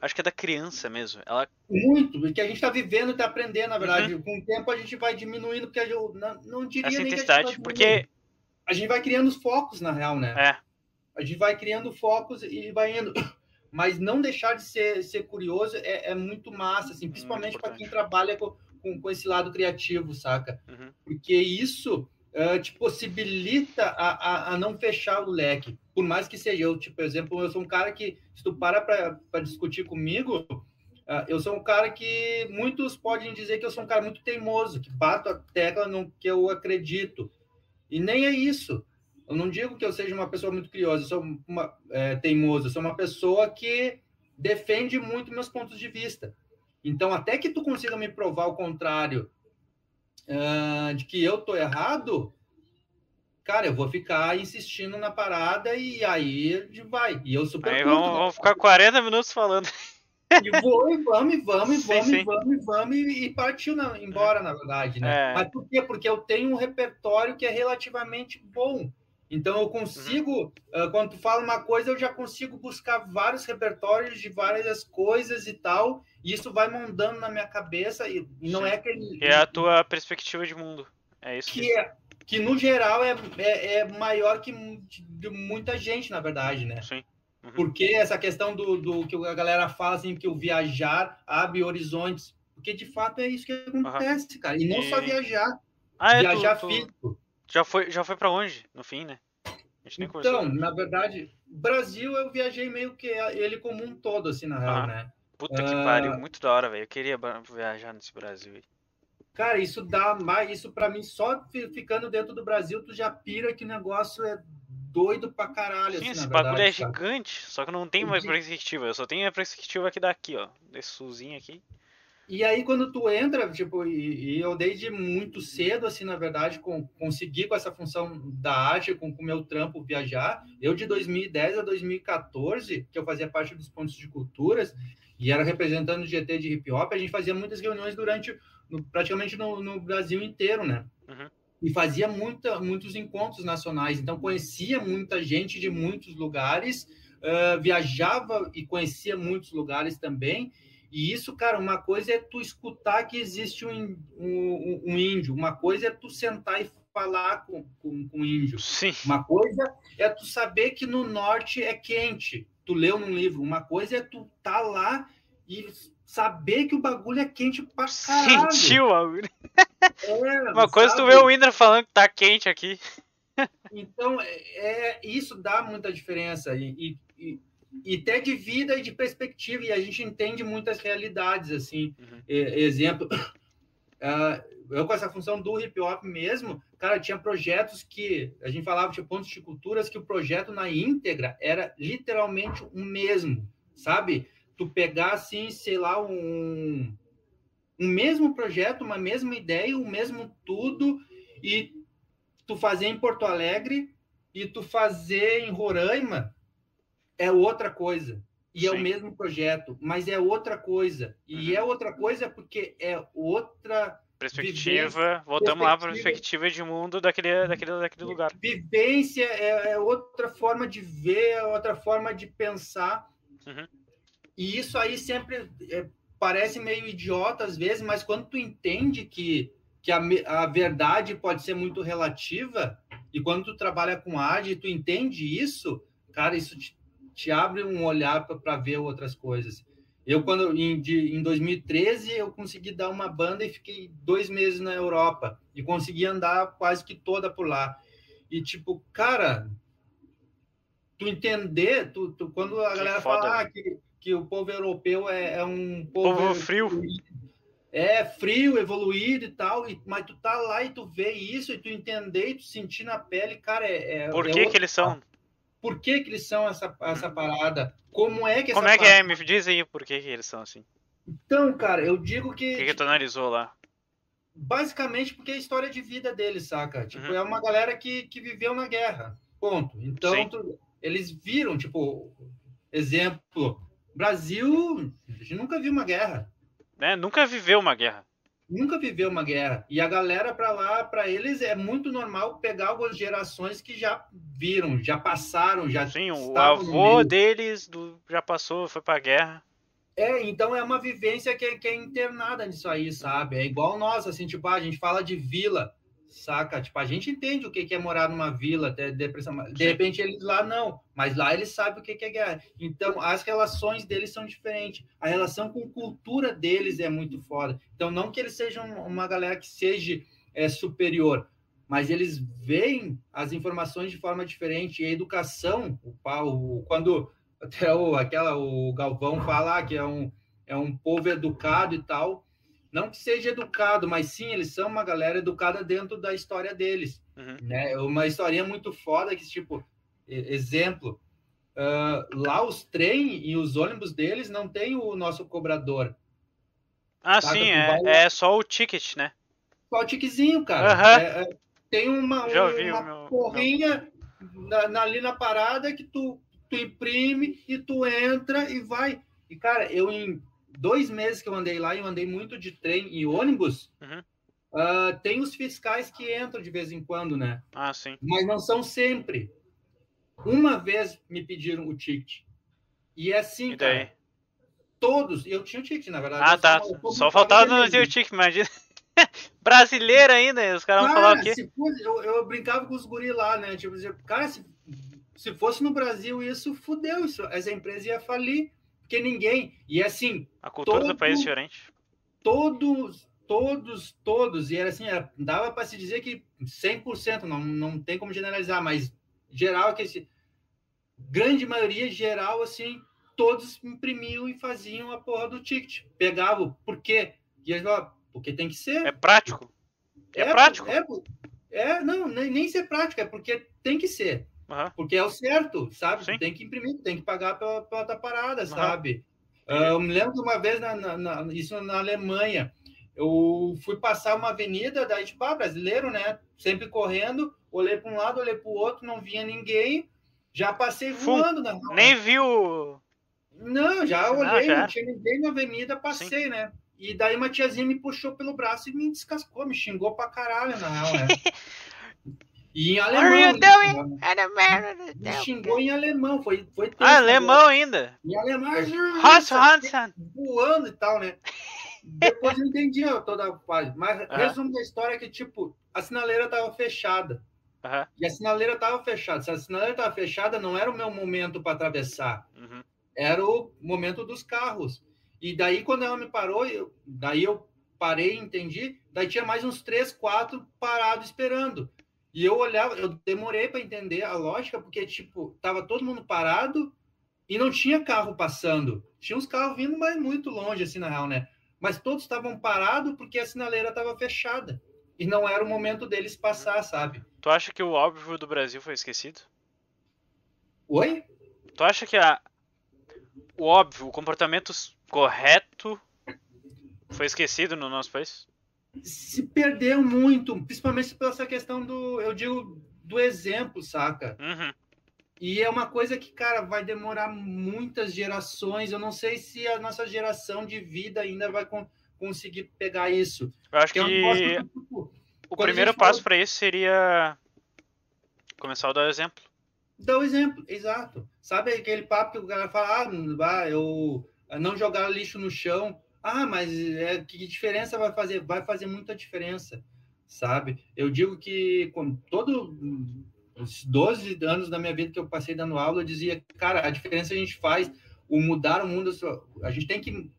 Acho que é da criança mesmo. Ela. Muito, porque a gente está vivendo e está aprendendo, na verdade. Uhum. Com o tempo a gente vai diminuindo, porque gente, não, não diria Essa vai intensidade. diminuindo. Porque. A gente vai criando os focos, na real, né? É. A gente vai criando focos e vai indo. Mas não deixar de ser, ser curioso é, é muito massa, assim, principalmente para quem trabalha com, com, com esse lado criativo, saca? Uhum. Porque isso eh, te possibilita a, a, a não fechar o leque. Por mais que seja eu, tipo, por exemplo, eu sou um cara que, se tu para para discutir comigo, ah, eu sou um cara que muitos podem dizer que eu sou um cara muito teimoso, que bato a tecla no que eu acredito. E nem é isso. Eu não digo que eu seja uma pessoa muito curiosa, eu sou uma, é, teimoso, eu sou uma pessoa que defende muito meus pontos de vista. Então, até que tu consiga me provar o contrário ah, de que eu tô errado, cara, eu vou ficar insistindo na parada e aí vai. E eu super Aí vamos, né? vamos ficar 40 minutos falando. E e vamos, e vamos, e vamos, sim. e vamos, e vamos, e, partiu na- embora, na verdade, né? É. Mas por quê? Porque eu tenho um repertório que é relativamente bom. Então eu consigo, Uhum. ah, quando tu fala uma coisa, eu já consigo buscar vários repertórios de várias coisas e tal, e isso vai montando na minha cabeça, e e não Sim. é aquele. Que é a tua perspectiva de mundo. É isso que, é, que no geral é, é, é maior que de muita gente, na verdade, né? Sim. Uhum. Porque essa questão do, do que a galera fala assim, que o viajar abre horizontes. Porque de fato é isso que acontece, cara. E não só E- viajar, Ah, é, tu- viajar tu, físico. já foi, já foi para onde? No fim, né? A gente nem conversou. Então, na verdade, Brasil eu viajei meio que ele como um todo, assim, na real, né? Puta que ah, pariu, muito da hora, velho. Eu queria viajar nesse Brasil aí. Cara, isso dá mais. Isso para mim, só fi- ficando dentro do Brasil, tu já pira que o negócio é doido pra caralho. Sim, assim, esse bagulho verdade, é gigante, só que não tenho mais De- perspectiva. Eu só tenho a perspectiva aqui daqui, ó. Desse sulzinho aqui. E aí, quando tu entra, tipo, e, e eu desde muito cedo, assim, na verdade, com, consegui com essa função da arte, com o meu trampo viajar. Eu, de 2010 a 2014, que eu fazia parte dos pontos de culturas, e era representando o GT de hip hop, a gente fazia muitas reuniões durante, no- praticamente no, no Brasil inteiro, né? Uhum. E fazia muita, muitos encontros nacionais, então conhecia muita gente de muitos lugares, ah, viajava e conhecia muitos lugares também. E isso, cara, uma coisa é tu escutar que existe um, um, um índio, uma coisa é tu sentar e falar com, com, com índio. Sim. Uma coisa é tu saber que no norte é quente. Tu leu num livro. Uma coisa é tu tá lá e saber que o bagulho é quente pra caralho. Sentiu o bagulho. É, Uma coisa é tu sabe? vê o Indra falando que tá quente aqui. Então, é, é- isso dá muita diferença. E, e, e- até de vida e de perspectiva. E a gente entende muitas realidades, assim. Uhum. E- exemplo, ah, eu com essa função do hip hop mesmo, cara, tinha projetos que a gente falava de pontos de culturas que o projeto na íntegra era literalmente o mesmo, sabe? Tu pegar assim, sei lá, um, um mesmo projeto, uma mesma ideia, o mesmo tudo, e tu fazer em Porto Alegre e tu fazer em Roraima é outra coisa. E é o Sim. mesmo projeto, mas é outra coisa. E Uhum. é outra coisa porque é outra Perspectiva, voltamos lá pra perspectiva. perspectiva de mundo daquele, daquele, daquele lugar. vivência, é, é outra forma de ver, é outra forma de pensar. Uhum. E isso aí sempre é, parece meio idiota às vezes, mas quando tu entende que, que a, a verdade pode ser muito relativa, e quando tu trabalha com arte e tu entende isso, cara, isso te, te abre um olhar para ver outras coisas. Eu, quando em, de, em 2013, eu consegui dar uma banda e fiquei dois meses na Europa e consegui andar quase que toda por lá. E tipo, cara, tu entender, tu, tu- quando a Que galera foda, fala né? ah, que, que o povo europeu é, é um povo, Povo frio. é frio, evoluído e tal, e, mas tu tá lá e tu vê isso e tu entender e tu sentir na pele, cara, é, é Por é que, outra- que eles são? por que que eles são essa, essa parada? Como é que Como é que parada- é? Me diz aí por que, que eles são assim. Então, cara, eu digo O que, que, que tu analisou lá? basicamente porque é a história de vida deles, saca? Tipo, Uhum. é uma galera que, que viveu na guerra, ponto. Então, tu- eles viram, tipo, exemplo, Brasil, a gente nunca viu uma guerra. Né? Nunca viveu uma guerra. Nunca viveu uma guerra. E a galera pra lá, pra eles, é muito normal pegar algumas gerações que já viram, já passaram, já Sim, o avô deles do- já passou, foi pra guerra. É, então é uma vivência que, é- que é internada nisso aí, sabe? É igual nós, assim, tipo, ah, a gente fala de vila, saca? Tipo, a gente entende o que é morar numa vila, ter depressão. De repente eles lá não, mas lá eles sabem o que é guerra. Então as relações deles são diferentes. A relação com cultura deles é muito foda. Então não que eles sejam uma galera que seja é, superior, mas eles veem as informações de forma diferente. E a educação, o, pa- o- quando até o, aquela, o Galvão fala que é um, é um povo educado e tal. Não que seja educado, mas sim, eles são uma galera educada dentro da história deles. Uhum. Né? Uma historinha muito foda que, tipo, exemplo, ah, lá os trem e os ônibus deles não tem o nosso cobrador. Ah, Saca, sim, é, lá- é só o ticket, né? Só o tiquezinho, cara. Aham. É- é- tem uma, uma meu- porrinha na- na- ali na parada que tu, tu imprime e tu entra e vai. E, cara, eu em dois meses que eu andei lá, eu andei muito de trem e ônibus, Uhum. ah, tem os fiscais que entram de vez em quando, né? Ah, sim. Mas não são sempre. Uma vez me pediram o ticket. E é assim, E daí? cara, todos, eu tinha o ticket, na verdade. Ah, tá. eu Só faltava não vermelho. ter o ticket, imagina. Brasileiro ainda, os caras vão falar o quê? se fosse- eu, eu brincava com os guri lá, né? Tipo, cara, se, se fosse no Brasil, isso fudeu, isso, essa empresa ia falir, porque ninguém. E assim, A cultura do todo- país é diferente. todos, todos, todos, e era assim, era, dava para se dizer que 100%, não, não tem como generalizar, mas geral, que esse, grande maioria geral, assim, todos imprimiam e faziam a porra do ticket. Pegavam, por quê? E eles falavam, porque tem que ser. É prático. É, prático. É, é, não, nem, nem ser prático, é porque tem que ser. Aham. Porque é o certo, sabe? Sim. Tem que imprimir, tem que pagar pela, pela tua parada, Aham. sabe? Ah, eu me lembro de uma vez, na, na- na- isso na Alemanha, eu fui passar uma avenida, daí, tipo, ah, brasileiro, né? Sempre correndo, olhei para um lado, olhei para o outro, não vinha ninguém, já passei Fum. voando na rua. Nem viu. Não, já Ah, olhei, já. não tinha ninguém na avenida, passei, né? E daí uma tiazinha me puxou pelo braço e me descascou, me xingou pra caralho, na real, né? E em alemão. are you né? xingou em alemão, foi, foi tenso, Ah, né? alemão ainda. Em alemão, Hans Hansen. voando e tal, né? Depois eu entendi toda a parte. Mas Aham. resumo da história é que, tipo, a sinaleira tava fechada. Aham. E a sinaleira tava fechada. Se a sinaleira tava fechada, não era o meu momento para atravessar. Uhum. Era o momento dos carros. E daí, quando ela me parou, eu, daí eu parei e entendi. Daí tinha mais uns três, quatro parados esperando. E eu olhava, eu demorei para entender a lógica, porque, tipo, tava todo mundo parado e não tinha carro passando. Tinha uns carros vindo, mas muito longe, assim, na real, né? Mas todos estavam parados porque a sinaleira estava fechada. E não era o momento deles passar, sabe? Tu acha que o óbvio do Brasil foi esquecido? Oi? Tu acha que a. o óbvio, o comportamento correto foi esquecido no nosso país? Se perdeu muito, principalmente pela essa questão do, eu digo, do exemplo, saca? Uhum. E é uma coisa que, cara, vai demorar muitas gerações. Eu não sei se a nossa geração de vida ainda vai con conseguir pegar isso. Eu acho que, tipo, o quando primeiro passo para isso seria começar a dar o exemplo. Dá o exemplo, exato. Sabe aquele papo que o cara fala, ah, eu não jogar lixo no chão. Ah, mas é, que diferença vai fazer? Vai fazer muita diferença, sabe? Eu digo que com todo os 12 anos da minha vida que eu passei dando aula, eu dizia, cara, a diferença a gente faz, o mudar o mundo, a gente tem que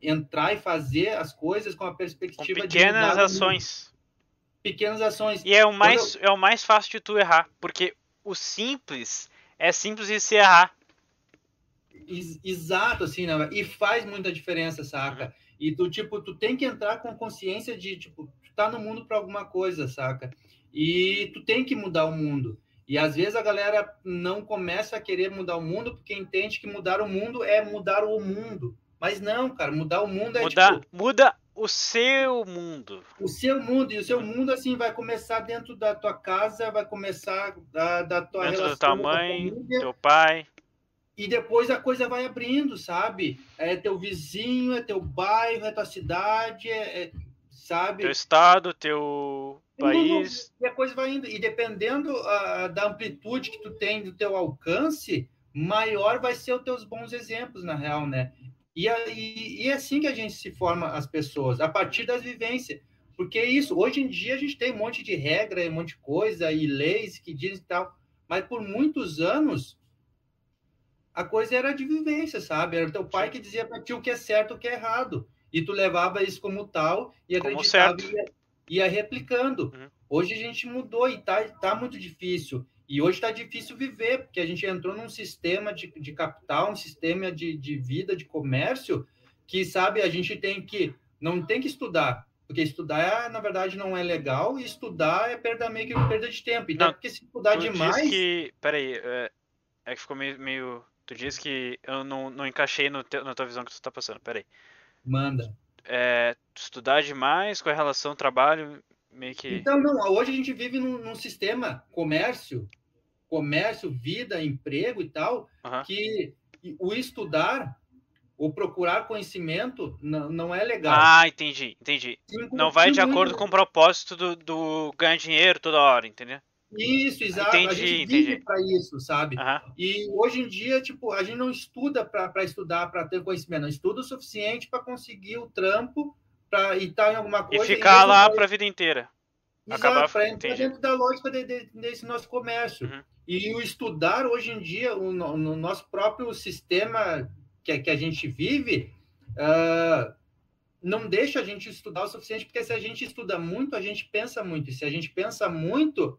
entrar e fazer as coisas com a Com perspectiva de pequenas mundo. ações. pequenas ações. E é o mais, é o mais fácil de tu errar. Porque o simples é simples de se errar. Ex- Exato, assim, né? E faz muita diferença, saca? E tu, tipo, tu tem que entrar com consciência de, tipo, tu tá no mundo para alguma coisa, saca? E tu tem que mudar o mundo. E às vezes a galera não começa a querer mudar o mundo porque entende que mudar o mundo é mudar o mundo. Mas não, cara, mudar o mundo é Mudar, tipo, muda o seu mundo. o seu mundo. E o seu mundo, assim, vai começar dentro da tua casa, vai começar da, da tua Dentro da relação tua mãe, família, teu pai. E depois a coisa vai abrindo, sabe? É teu vizinho, é teu bairro, é tua cidade, é, é- sabe? Teu estado, teu país. E a coisa vai indo. E dependendo ah, da amplitude que tu tem do teu alcance, maior vai ser os teus bons exemplos, na real, né? E, e, e é assim que a gente se forma as pessoas, a partir das vivências. Porque é isso, hoje em dia a gente tem um monte de regra, um monte de coisa e leis que dizem tal, mas por muitos anos a coisa era de vivência, sabe? Era teu pai que dizia para ti o que é certo e o que é errado. E tu levava isso como tal e acreditava e ia, ia replicando. Uhum. Hoje a gente mudou e tá, tá muito difícil. E hoje está difícil viver, porque a gente entrou num sistema de, de capital, um sistema de, de vida, de comércio, que, sabe, a gente tem que. Não tem que estudar, porque estudar, na verdade, não é legal, e estudar é perda meio que perda de tempo. Então, Não, porque se estudar tu demais. que. Peraí, é, é que ficou meio, meio. Tu diz que eu não, não encaixei no teu- na tua visão que tu tá passando. Peraí. Manda. É, tu estudar demais com a relação trabalho, meio que. Então, não, hoje a gente vive num, num sistema comércio, comércio, vida, emprego e tal, Aham. que o estudar, o procurar conhecimento, não, não é legal. Ah, entendi, entendi. Sim, Não vai de acordo com o propósito do, do ganhar dinheiro toda hora, entendeu? Isso, exato. a Entendi, gente entendi. vive para isso, sabe? Aham. E hoje em dia, tipo, a gente não estuda para estudar, para ter conhecimento, não estuda o suficiente para conseguir o trampo para estar em alguma E coisa. ficar mesmo lá pra- pra vida inteira. Exato, acabar- para entrar dentro da lógica de- de- desse nosso comércio. Uhum. E o estudar, hoje em dia, o, no, no nosso próprio sistema que, que a gente vive, ah, não deixa a gente estudar o suficiente, porque se a gente estuda muito, a gente pensa muito. E se a gente pensa muito,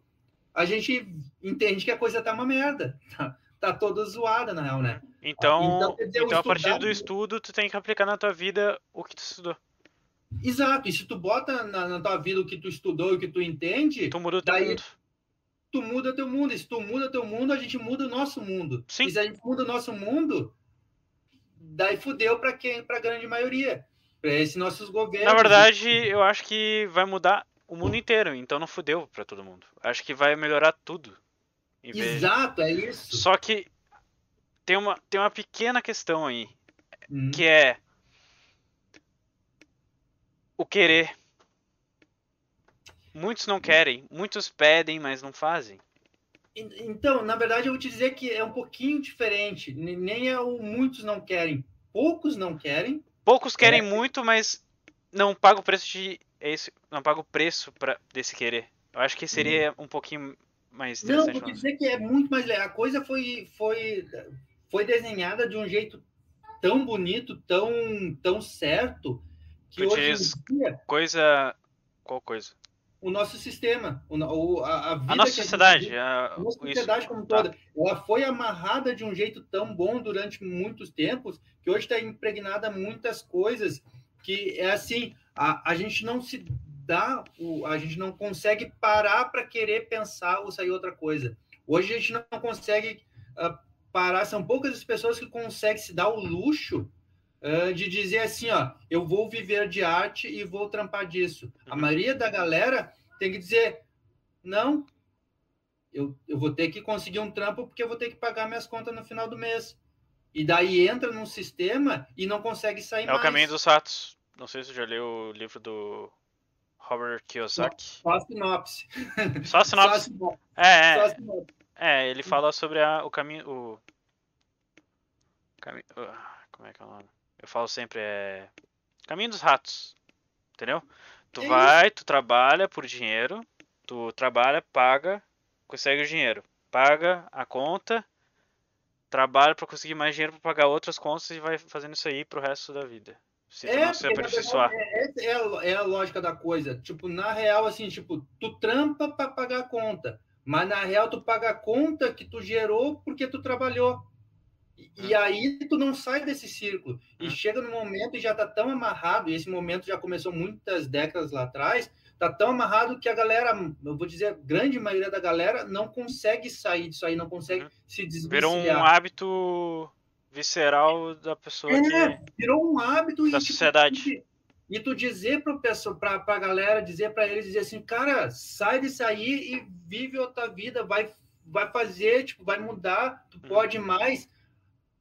a gente entende que a coisa tá uma merda. Tá, tá toda zoada, na real, né? Então, Então, dizer, então a partir do estudo, tu tem que aplicar na tua vida o que tu estudou. Exato. E se tu bota na, na tua vida o que tu estudou e o que tu entende, Tu muda o teu Daí- mundo. tu muda teu mundo. E se tu muda teu mundo, a gente muda o nosso mundo. Sim. E se a gente muda o nosso mundo, daí fudeu para quem? Para grande maioria. Para esses nossos governos. Na verdade, eu acho que vai mudar o mundo inteiro, então não fudeu pra todo mundo. Acho que vai melhorar tudo. Exato, é isso. Só que tem uma, tem uma pequena questão aí, Hum. que é o querer. Muitos não querem, muitos pedem, mas não fazem. Então, na verdade, eu vou te dizer que é um pouquinho diferente. Nem é o muitos não querem, poucos não querem. Poucos querem É. muito, mas não pagam o preço de é esse, não pagam o preço para desse querer. Eu acho que seria um pouquinho mais Uhum. Não, interessante. vou dizer que é muito mais legal. A coisa foi, foi, foi desenhada de um jeito tão bonito, tão, tão certo, que Tu hoje diz- em dia Coisa qual coisa? o nosso sistema, o, a, a vida A nossa sociedade, vive, a, a nossa isso. sociedade como Tá. toda, ela foi amarrada de um jeito tão bom durante muitos tempos que hoje está impregnada muitas coisas que é assim, a, a gente não se dá, o, a gente não consegue parar para querer pensar ou sair outra coisa. Hoje a gente não consegue ah, parar, são poucas as pessoas que conseguem se dar o luxo uh, de dizer assim, ó, eu vou viver de arte e vou trampar disso. A Uhum. maioria da galera tem que dizer, não, eu, eu vou ter que conseguir um trampo porque eu vou ter que pagar minhas contas no final do mês. E daí entra num sistema e não consegue sair É mais. o caminho dos ratos. Não sei se você já leu o livro do Robert Kiyosaki. Só a sinopse. Só a Só a sinopse. sinopse. É, Só a é, sinopse. é, ele fala sobre a- o caminho. O... Cami... ah, Como é que é o nome? Eu falo sempre, é. Caminho dos ratos. Entendeu? Tu É vai, tu trabalha por dinheiro, tu trabalha, paga, consegue o dinheiro. Paga a conta, trabalha pra conseguir mais dinheiro pra pagar outras contas e vai fazendo isso aí pro resto da vida. Se tu não se aperfeiçoar. é- é a, é a lógica da coisa. Tipo, na real, assim, tipo, tu trampa para pagar a conta, mas na real tu paga a conta que tu gerou porque tu trabalhou. E, e aí tu não sai desse círculo. E Hum. chega no momento e já tá tão amarrado, e esse momento já começou muitas décadas lá atrás, tá tão amarrado que a galera, eu vou dizer, a grande maioria da galera não consegue sair disso aí, não consegue Uhum. se Virou um desvencilhar. hábito visceral da pessoa É, que. virou um hábito Da e, tipo, sociedade. e- E tu dizer para pessoa, para a galera, dizer para eles, dizer assim, cara, sai disso aí e vive outra vida, vai, vai fazer, tipo, vai mudar, tu Uhum. pode mais.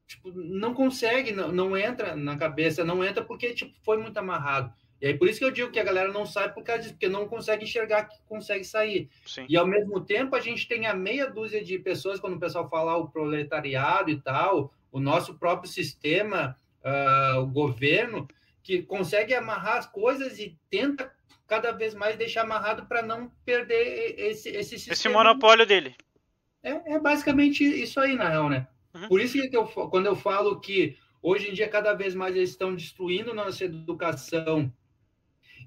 Tipo, não consegue, não, não entra na cabeça, não entra porque tipo, foi muito amarrado. E aí por isso que eu digo que a galera não sai por causa disso, porque não consegue enxergar que consegue sair. Sim. E ao mesmo tempo a gente tem a meia dúzia de pessoas, quando o pessoal fala o proletariado e tal, o nosso próprio sistema, ah, o governo, que consegue amarrar as coisas e tenta cada vez mais deixar amarrado para não perder esse, esse sistema. Esse monopólio dele. É, é basicamente isso aí, na real, né? Uhum. Por isso que eu, quando eu falo que hoje em dia cada vez mais eles estão destruindo nossa educação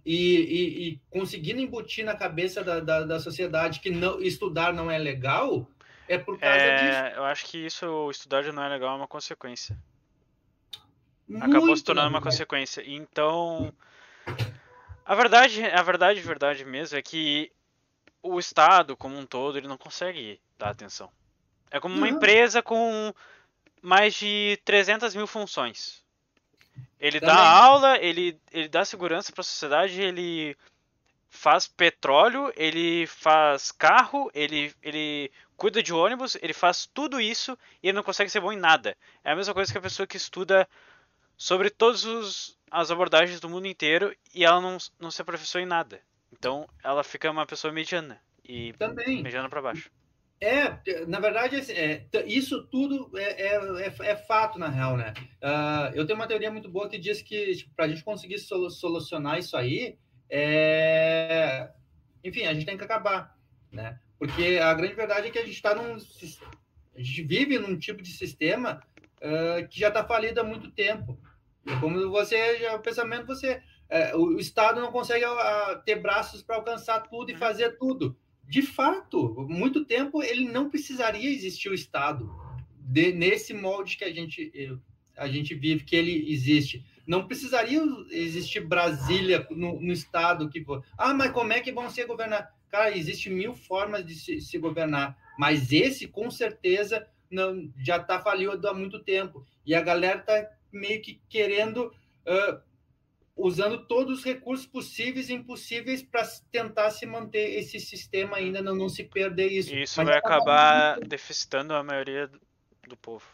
e, e- e conseguindo embutir na cabeça da, da, da sociedade que não, estudar não é legal, é por causa disso. É, eu acho que isso, estudar não é legal, é uma consequência. Muito, Acabou se tornando na uma consequência. Então, a verdade, a verdade, verdade mesmo é que o Estado, como um todo, ele não consegue dar atenção. É como uma empresa com mais de 300 mil funções. Ele dá Também. aula, ele, ele dá segurança para a sociedade, ele faz petróleo, ele faz carro, ele, ele cuida de ônibus, ele faz tudo isso e ele não consegue ser bom em nada. É a mesma coisa que a pessoa que estuda sobre todas os- as abordagens do mundo inteiro e ela não, não se aperfeiçoa em nada. Então ela fica uma pessoa mediana e Também. mediana para baixo. É, na verdade, assim, é, isso tudo é, é, é, é fato, na real, né? Ah, eu tenho uma teoria muito boa que diz que tipo, para a gente conseguir solu- solucionar isso aí, é... enfim, a gente tem que acabar, né? Porque a grande verdade é que a gente está num... A gente vive num tipo de sistema ah, que já está falido há muito tempo. E como você, já, o pensamento, você... o, o Estado não consegue ah, ter braços para alcançar tudo e Uhum. fazer tudo de fato, muito tempo ele não precisaria existir o Estado de- nesse molde que a gente eh, a gente vive, que ele existe. Não precisaria existir Brasília no, no Estado que. Ah, mas como é que vão ser governar? Cara, existe mil formas de se, se governar, mas esse com certeza não já está falido há muito tempo e a galera está meio que querendo ah, usando todos os recursos possíveis e impossíveis para tentar se manter esse sistema ainda, não, não se perder isso. E isso Mas vai acaba acabar deficitando a maioria do povo.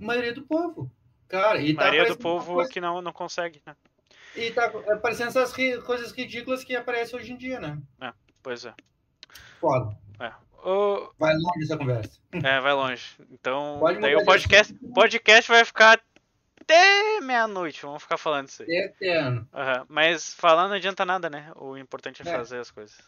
A maioria do povo. Cara, e A tá maioria do aparecendo uma povo coisa- que não, não consegue, né? E tá aparecendo essas ri- coisas ridículas que aparecem hoje em dia, né? Pois é. Foda. É. Ô, Vai longe essa conversa. é, vai longe. Então, Pode daí o podcast, podcast vai ficar até meia-noite. Vamos ficar falando isso aí. Eterno. Aham, Mas falar não adianta nada, né? O importante é É. fazer as coisas.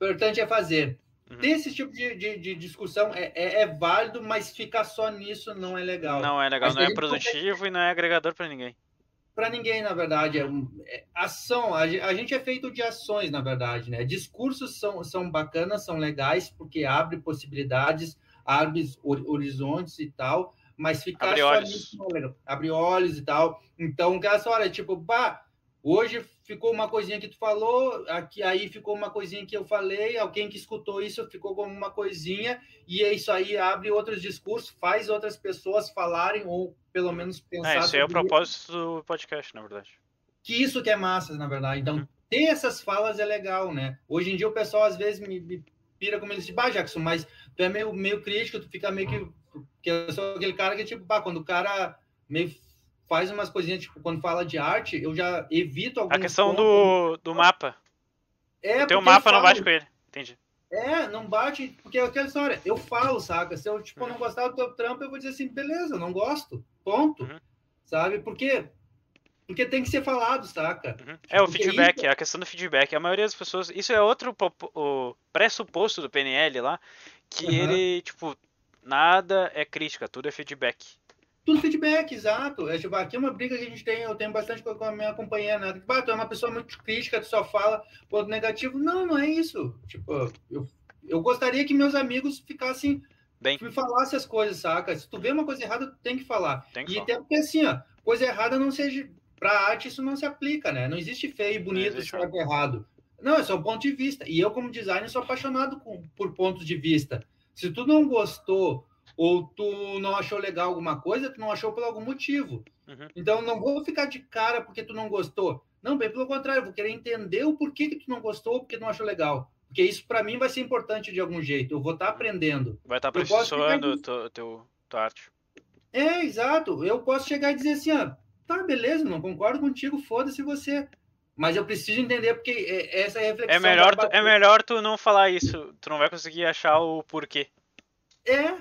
O importante é fazer. Uhum. Ter esse tipo de, de, de discussão é, é, é válido, mas ficar só nisso não é legal. Não é legal, Mas não é produtivo e não é agregador pra ninguém. para ninguém, na verdade. É, um- é ação, a, a gente é feito de ações, na verdade, né? Discursos são, são bacanas, são legais, porque abre possibilidades, abre hor- horizontes e tal, mas ficar Abre só olhos. nisso é. Abre olhos e tal. Então, aquela história, tipo, bah, Hoje ficou uma coisinha que tu falou, aqui aí ficou uma coisinha que eu falei, alguém que escutou isso ficou como uma coisinha, e é isso aí abre outros discursos, faz outras pessoas falarem, ou pelo menos pensar. É, isso aí é o propósito do podcast, na verdade. que isso que é massa, na verdade. Então, Uhum. ter essas falas é legal, né? Hoje em dia o pessoal às vezes me, me pira como ele diz, bah, Jackson, mas tu é meio, meio crítico, tu fica meio que. Que eu sou aquele cara que, tipo, bah, quando o cara meio faz umas coisinhas, tipo, quando fala de arte, eu já evito alguns A questão pontos. do, do mapa. É, O teu porque mapa eu não falo- bate com ele. Entendi. É, não bate, porque é aquela história. Eu falo, saca? Se eu, tipo, não gostar do teu trampo, eu vou dizer assim, beleza, não gosto. Ponto. Uhum. Sabe? Por quê? Porque tem que ser falado, saca? Uhum. É o Porque feedback, isso- é a questão do feedback. A maioria das pessoas. Isso é outro o pressuposto do PNL lá, que Uhum. ele, tipo, nada é crítica, tudo é feedback. Tudo feedback, exato. É, tipo, aqui é uma briga que a gente tem, eu tenho bastante com a minha companheira, né? Tipo, ah, tu é uma pessoa muito crítica, tu só fala ponto negativo. Não, não é isso. Tipo, eu, eu gostaria que meus amigos ficassem, Bem. me falassem as coisas, saca? Se tu vê uma coisa errada, tu tem que falar. Tem que E falar. até porque assim, ó, coisa errada não seja. Pra arte isso não se aplica, né? Não existe feio e bonito certo errado. Não, é só um ponto de vista. E eu, como designer, sou apaixonado com- por pontos de vista. Se tu não gostou ou tu não achou legal alguma coisa, tu não achou por algum motivo. Uhum. Então, não vou ficar de cara porque tu não gostou. Não, bem pelo contrário, eu vou querer entender o porquê que tu não gostou, porque tu não achou legal. Porque isso, para mim, vai ser importante de algum jeito. Eu vou estar aprendendo. Vai estar posso aperfeiçoando ficar teu, tua arte. É, exato. Eu posso chegar e dizer assim, ó, tá, beleza, não concordo contigo, foda-se você. Mas eu preciso entender porque é- essa reflexão. É melhor, tu, é melhor tu não falar isso. Tu não vai conseguir achar o porquê. É.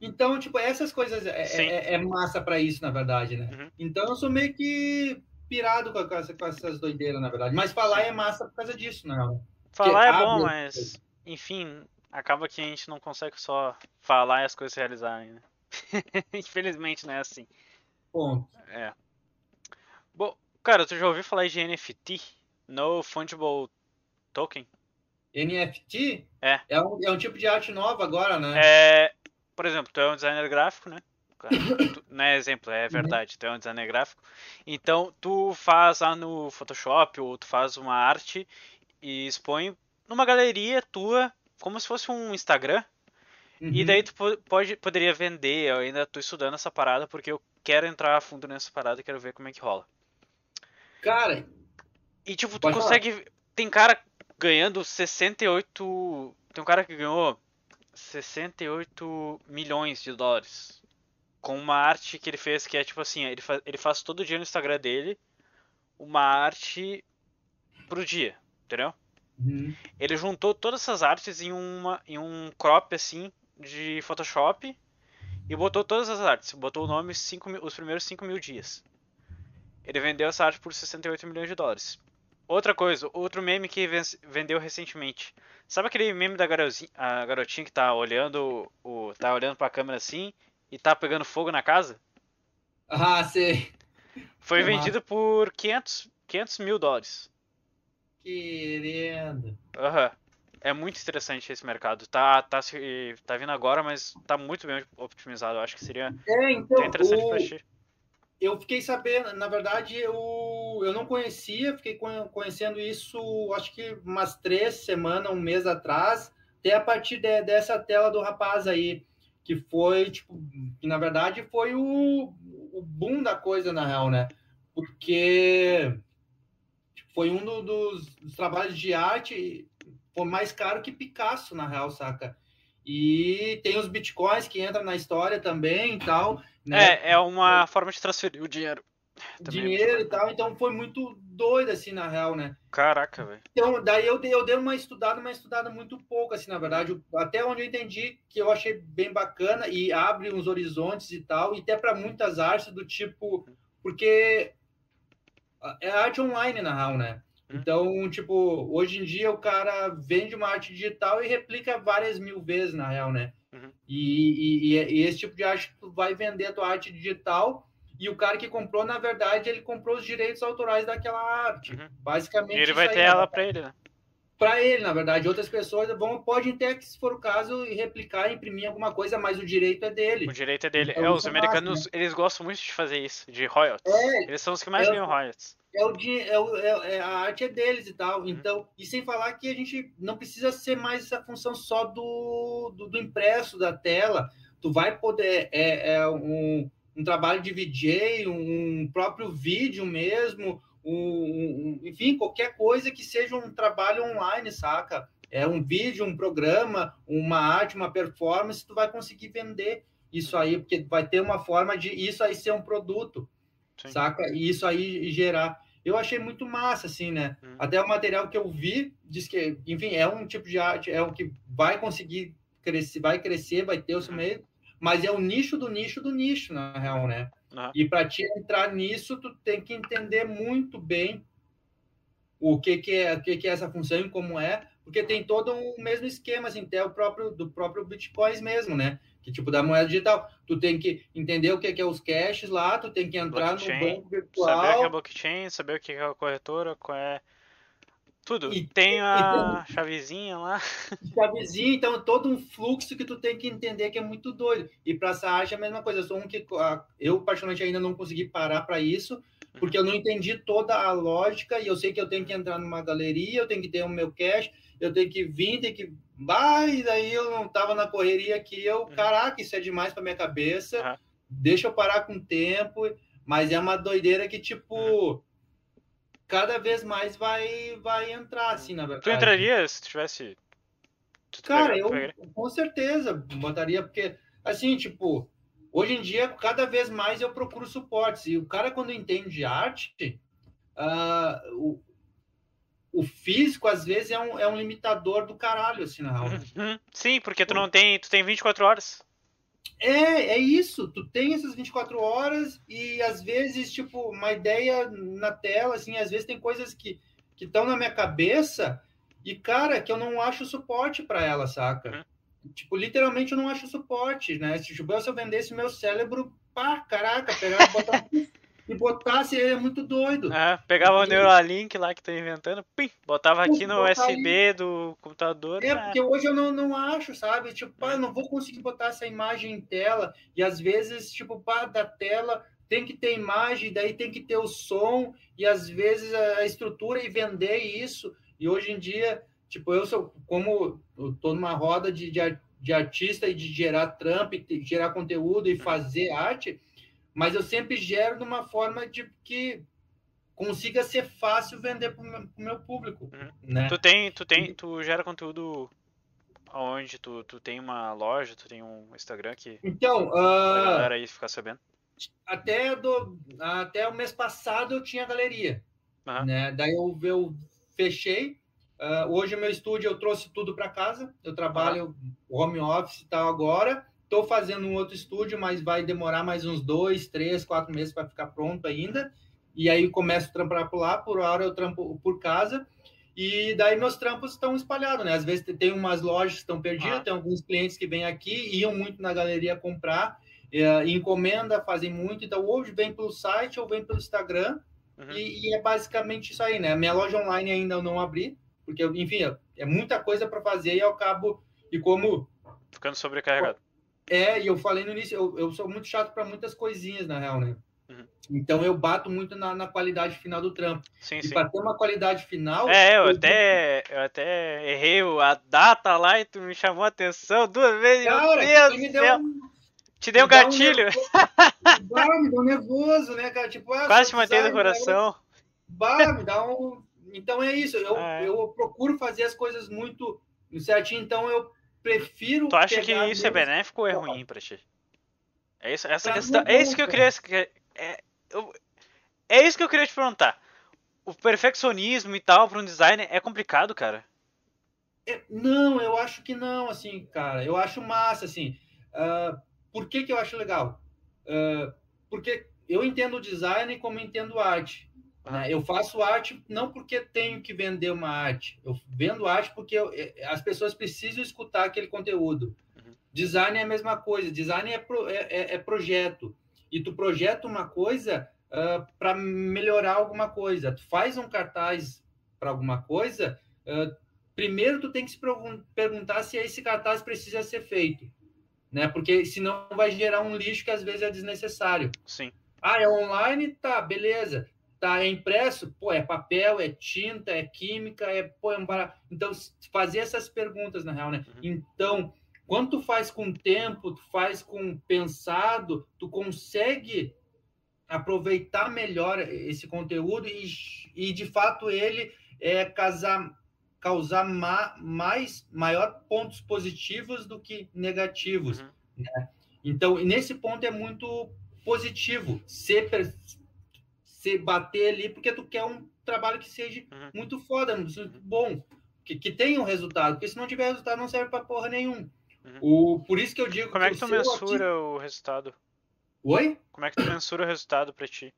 Então, tipo, essas coisas é, é- é massa pra isso, na verdade, né? Uhum. Então eu sou meio que pirado com, essa- com essas doideiras, na verdade. Mas falar é massa por causa disso, né? Falar é bom, as mas. Enfim, acaba que a gente não consegue só falar e as coisas se realizarem, né? Infelizmente não é assim. Ponto. É. Cara, tu já ouviu falar de NFT? No Fungible Token? NFT É. É um, é um tipo de arte nova agora, né? É, por exemplo, tu é um designer gráfico, né? Tu- não é exemplo, é verdade, tu é um designer gráfico. Então, tu faz lá no Photoshop ou tu faz uma arte e expõe numa galeria tua, como se fosse um Instagram. E Uhum. daí tu po- pode, poderia vender, eu ainda tô estudando essa parada porque eu quero entrar a fundo nessa parada e quero ver como é que rola. Cara, E tipo, tu Pode falar. consegue. Tem cara ganhando 68. Tem um cara que ganhou 68 milhões de dólares. Com uma arte que ele fez que é tipo assim, ele faz, ele faz todo dia no Instagram dele uma arte pro dia, entendeu? uhum. Ele juntou todas essas artes em, uma, em um crop assim de Photoshop e botou todas as artes. Botou o nome cinco os primeiros 5 mil dias. Ele vendeu essa arte por 68 milhões de dólares. Outra coisa, outro meme que ven- vendeu recentemente. Sabe aquele meme da garotinha que tá olhando o tá olhando para a câmera assim e tá pegando fogo na casa? ah, sei. Foi Que vendido por 500, 500 mil dólares. Querendo. Aham. É muito interessante esse mercado. Tá, tá, tá vindo agora, mas tá muito bem optimizado. Eu acho que seria É, então, interessante o- pra ti. Eu fiquei sabendo, na verdade, eu, eu não conhecia, fiquei conhe- conhecendo isso acho que umas três semanas, um mês atrás, até a partir de- dessa tela do rapaz aí, que foi, tipo, que na verdade foi o, o boom da coisa, na real, né? Porque tipo, foi um do- dos, dos trabalhos de arte, foi mais caro que Picasso, na real, saca? E tem os bitcoins que entram na história também e tal, né? É, é uma forma de transferir o dinheiro. Também é dinheiro muito e tal, então foi muito doido, assim, na real, né? Caraca, velho. Então, daí eu dei, eu dei uma estudada, uma estudada muito pouco, assim, na verdade, até onde eu entendi que eu achei bem bacana e abre uns horizontes e tal, e até para muitas artes do tipo, porque é arte online, na real, né? Uhum. Então, tipo, hoje em dia o cara vende uma arte digital e replica várias mil vezes, na real, né? Uhum. E, e, e esse tipo de arte, tu vai vender a tua arte digital e o cara que comprou, na verdade, ele comprou os direitos autorais daquela arte. Uhum. Basicamente, E ele vai ter né? ela pra ele, né? Para ele, na verdade. Outras pessoas vão, podem ter, se for o caso, replicar, imprimir alguma coisa, mas o direito é dele. O direito é dele. Então, é, os é americanos, massa, eles gostam muito de fazer isso, de royalties. É, Eles são os que mais é- ganham royalties. é o, é o- é- é- a arte é deles e tal. Então, e sem falar que a gente não precisa ser mais essa função só do, do, do impresso da tela. Tu vai poder é, é um, um trabalho de VJ, um próprio vídeo mesmo, um, um- enfim, qualquer coisa que seja um trabalho online, saca? É um vídeo, um programa, uma arte, uma performance, tu vai conseguir vender isso aí, porque vai ter uma forma de isso aí ser um produto Sim. saca? E isso aí gerar. Eu achei muito massa, assim, né? Hum. Até o material que eu vi diz que, enfim, é um tipo de arte, é o que vai conseguir crescer, vai crescer, vai ter o seu Uhum. meio, mas é o nicho do nicho do nicho, na real, né? Aham. E para te entrar nisso, tu tem que entender muito bem o que que é, o que que é essa função e como é, porque tem todo o mesmo esquema, assim, até o próprio do próprio Bitcoin mesmo, né? Que tipo da moeda digital, tu tem que entender o que que é os caches lá, tu tem que entrar Blockchain, no banco Saber o que é virtual, blockchain, saber o que é a corretora, qual é. Tudo. E- Tem a chavezinha lá. chavezinha, então todo um fluxo que tu tem que entender que é muito doido. E para essa arte é a mesma coisa. Eu sou um que ah, eu particularmente ainda não consegui parar para isso, porque eu não entendi toda a lógica e eu sei que eu tenho que entrar numa galeria, eu tenho que ter o meu cash, eu tenho que vir, tem que vai, daí eu não tava na correria aqui, eu, caraca, isso é demais para minha cabeça. Uhum. Deixa eu parar com o tempo, mas é uma doideira que tipo cada vez mais vai vai entrar assim, na verdade. Tu entraria se tu tivesse. tu Cara, pegar- eu com certeza botaria, porque assim, tipo, hoje em dia, cada vez mais eu procuro suportes. E o cara, quando entende de arte, ah, o, o físico, às vezes, é um, é um limitador do caralho, assim, na real. Uhum. Sim, porque tu não tem. Tu tem 24 horas. É, é isso. Tu tem essas 24 horas e às vezes, tipo, uma ideia na tela, assim, às vezes tem coisas que que estão na minha cabeça e, cara, que eu não acho suporte para ela, saca? Tipo, literalmente eu não acho suporte, né? Se, tipo, se eu vendesse meu cérebro, pá, caraca, pegar e botar e botasse, ele é muito doido. É, pegava o Neuralink lá que tô inventando, pim, botava aqui no USB do computador. É, ah, porque hoje eu não, não acho, sabe? Tipo, pá, não vou conseguir botar essa imagem em tela. E às vezes, tipo, pá, da tela tem que ter imagem, daí tem que ter o som, e às vezes a estrutura e vender isso. E hoje em dia, tipo, eu sou, como eu tô numa roda de, de, de artista e de gerar trampo, e de gerar conteúdo e fazer arte, mas eu sempre gero de uma forma de que consiga ser fácil vender para o meu, público, Uhum. né? Tu tem, tu tem, tu gera conteúdo aonde tu, tu tem uma loja, tu tem um Instagram que Então, pra ah, galera aí ficar sabendo. até, do, até o mês passado eu tinha galeria. Aham. Né? Daí eu, eu fechei. Ah, hoje o meu estúdio eu trouxe tudo para casa. Eu trabalho home office e tal agora. Estou fazendo um outro estúdio, mas vai demorar mais uns dois, três, quatro meses para ficar pronto ainda. E aí começo a trampar por lá, por hora eu trampo por casa. E daí meus trampos estão espalhados, né? Às vezes tem umas lojas que estão perdidas, Ah. tem alguns clientes que vêm aqui, iam muito na galeria comprar, é, encomenda, fazem muito. Então, hoje vem pelo site ou vem pelo Instagram. Uhum. E, e é basicamente isso aí, né? Minha loja online ainda eu não abri, porque, enfim, é- é muita coisa para fazer e eu acabo. E como Ficando sobrecarregado. É, e eu falei no início, eu, eu sou muito chato para muitas coisinhas, na real, né? Uhum. Então eu bato muito na, na qualidade final do trampo. Sim, E sim. para ter uma qualidade final. É, eu eu- até, eu até errei a data lá e tu me chamou a atenção duas vezes. Cara, meu Deus me deu um- Te dei um um gatilho. nervoso. Bah, me deu nervoso, né, cara? Tipo, ah, Quase te matei do designer, coração. Bah, me dá um. Então é isso. Eu, É. eu procuro fazer as coisas muito certinho. Então eu prefiro. Tu acha que isso é benéfico ou é ruim pra ti? É isso, essa Pra questão, é isso que eu queria, é, eu- é isso que eu queria te perguntar. O perfeccionismo e tal para um designer é complicado, cara. É, Não, eu acho que não, assim, cara. Eu acho massa, assim. Ah, por que, que eu acho legal? Ah, porque eu entendo o design como entendo arte. Né? Eu faço arte não porque tenho que vender uma arte. Eu vendo arte porque eu- eh, as pessoas precisam escutar aquele conteúdo. Uhum. Design é a mesma coisa. Design é, pro- é- é- é projeto. E tu projeta uma coisa para melhorar alguma coisa. Tu faz um cartaz para alguma coisa primeiro tu tem que se perguntar se esse cartaz precisa ser feito, né? Porque senão vai gerar um lixo que às vezes é desnecessário. Sim. Ah, é online? Tá, beleza. Tá, é impresso? Pô, é papel, é tinta, é química, é, pô, é um barato. Então, fazer essas perguntas, na real, né? Uhum. Então, quando tu faz com tempo, tu faz com pensado, tu consegue aproveitar melhor esse conteúdo e, e de fato ele é casar, causar ma, mais maior pontos positivos do que negativos. Uhum. Né? Então, nesse ponto é muito positivo ser, ser bater ali porque tu quer um trabalho que seja uhum. muito foda, muito bom, que, que tenha um resultado, porque se não tiver resultado não serve para porra nenhum. Uhum. O, por isso que eu digo Como é que, que tu mensura o resultado? Oi? Como é que tu mensura o resultado para ti?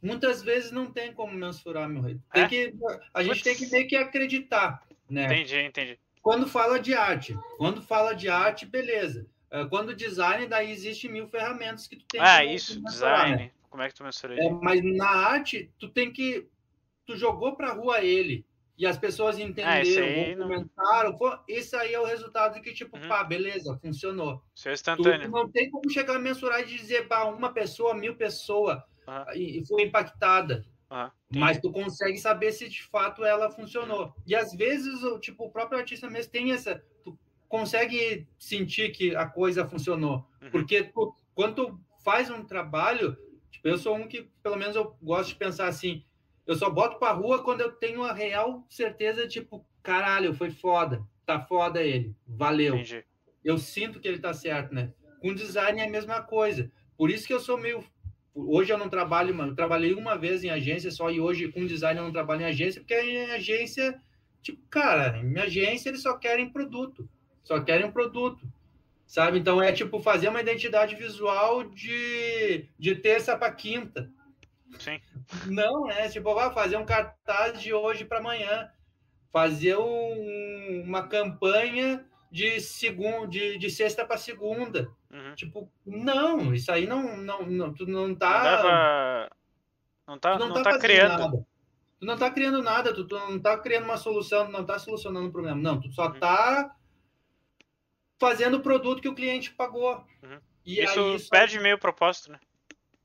Muitas vezes não tem como mensurar, meu rei. Tem é? que, a gente tem que meio que acreditar, né? Entendi, entendi. Quando fala de arte, quando fala de arte, beleza. Ah, quando design, daí existe mil ferramentas que tu tem ah, que isso, mensurar, design. Né? Como é que tu mensura é, Mas na arte, tu tem que... Tu jogou pra rua ele, e as pessoas entenderam, ah, comentaram, isso aí é o resultado que, tipo, uhum. pá, beleza, funcionou. Isso é instantâneo. Tu não tem como chegar a mensurar e dizer, pá, uma pessoa, mil pessoas, uhum. e, foi impactada. Uhum. Mas tu consegue saber se de fato ela funcionou. E às vezes, tipo, o próprio artista mesmo tem essa. Tu consegue sentir que a coisa funcionou. Uhum. Porque tu, quando tu faz um trabalho, tipo, eu sou um que, pelo menos, eu gosto de pensar assim eu só boto pra rua quando eu tenho a real certeza, tipo, caralho, foi foda. Tá foda ele. Valeu. Entendi. Eu sinto que ele tá certo, né? Com design é a mesma coisa. Por isso que eu sou meio. Hoje eu não trabalho, mano. Eu trabalhei uma vez em agência só e hoje com design eu não trabalho em agência, porque em agência, tipo, cara, em agência eles só querem produto. Só querem produto. Sabe? Então é tipo fazer uma identidade visual de, de terça para quinta. Sim. Não, né? Tipo, vai fazer um cartaz de hoje para amanhã, fazer um, uma campanha de segunda, de, de sexta para segunda. Uhum. Tipo, não, isso aí não, não, não tu não tá. Não, tá, não, não tá, tá criando. Nada. Tu não tá criando nada, tu, tu, não tá criando uma solução, não tá solucionando o problema. Não, tu só uhum. tá fazendo o produto que o cliente pagou. Uhum. E isso, aí, isso perde meio propósito, né?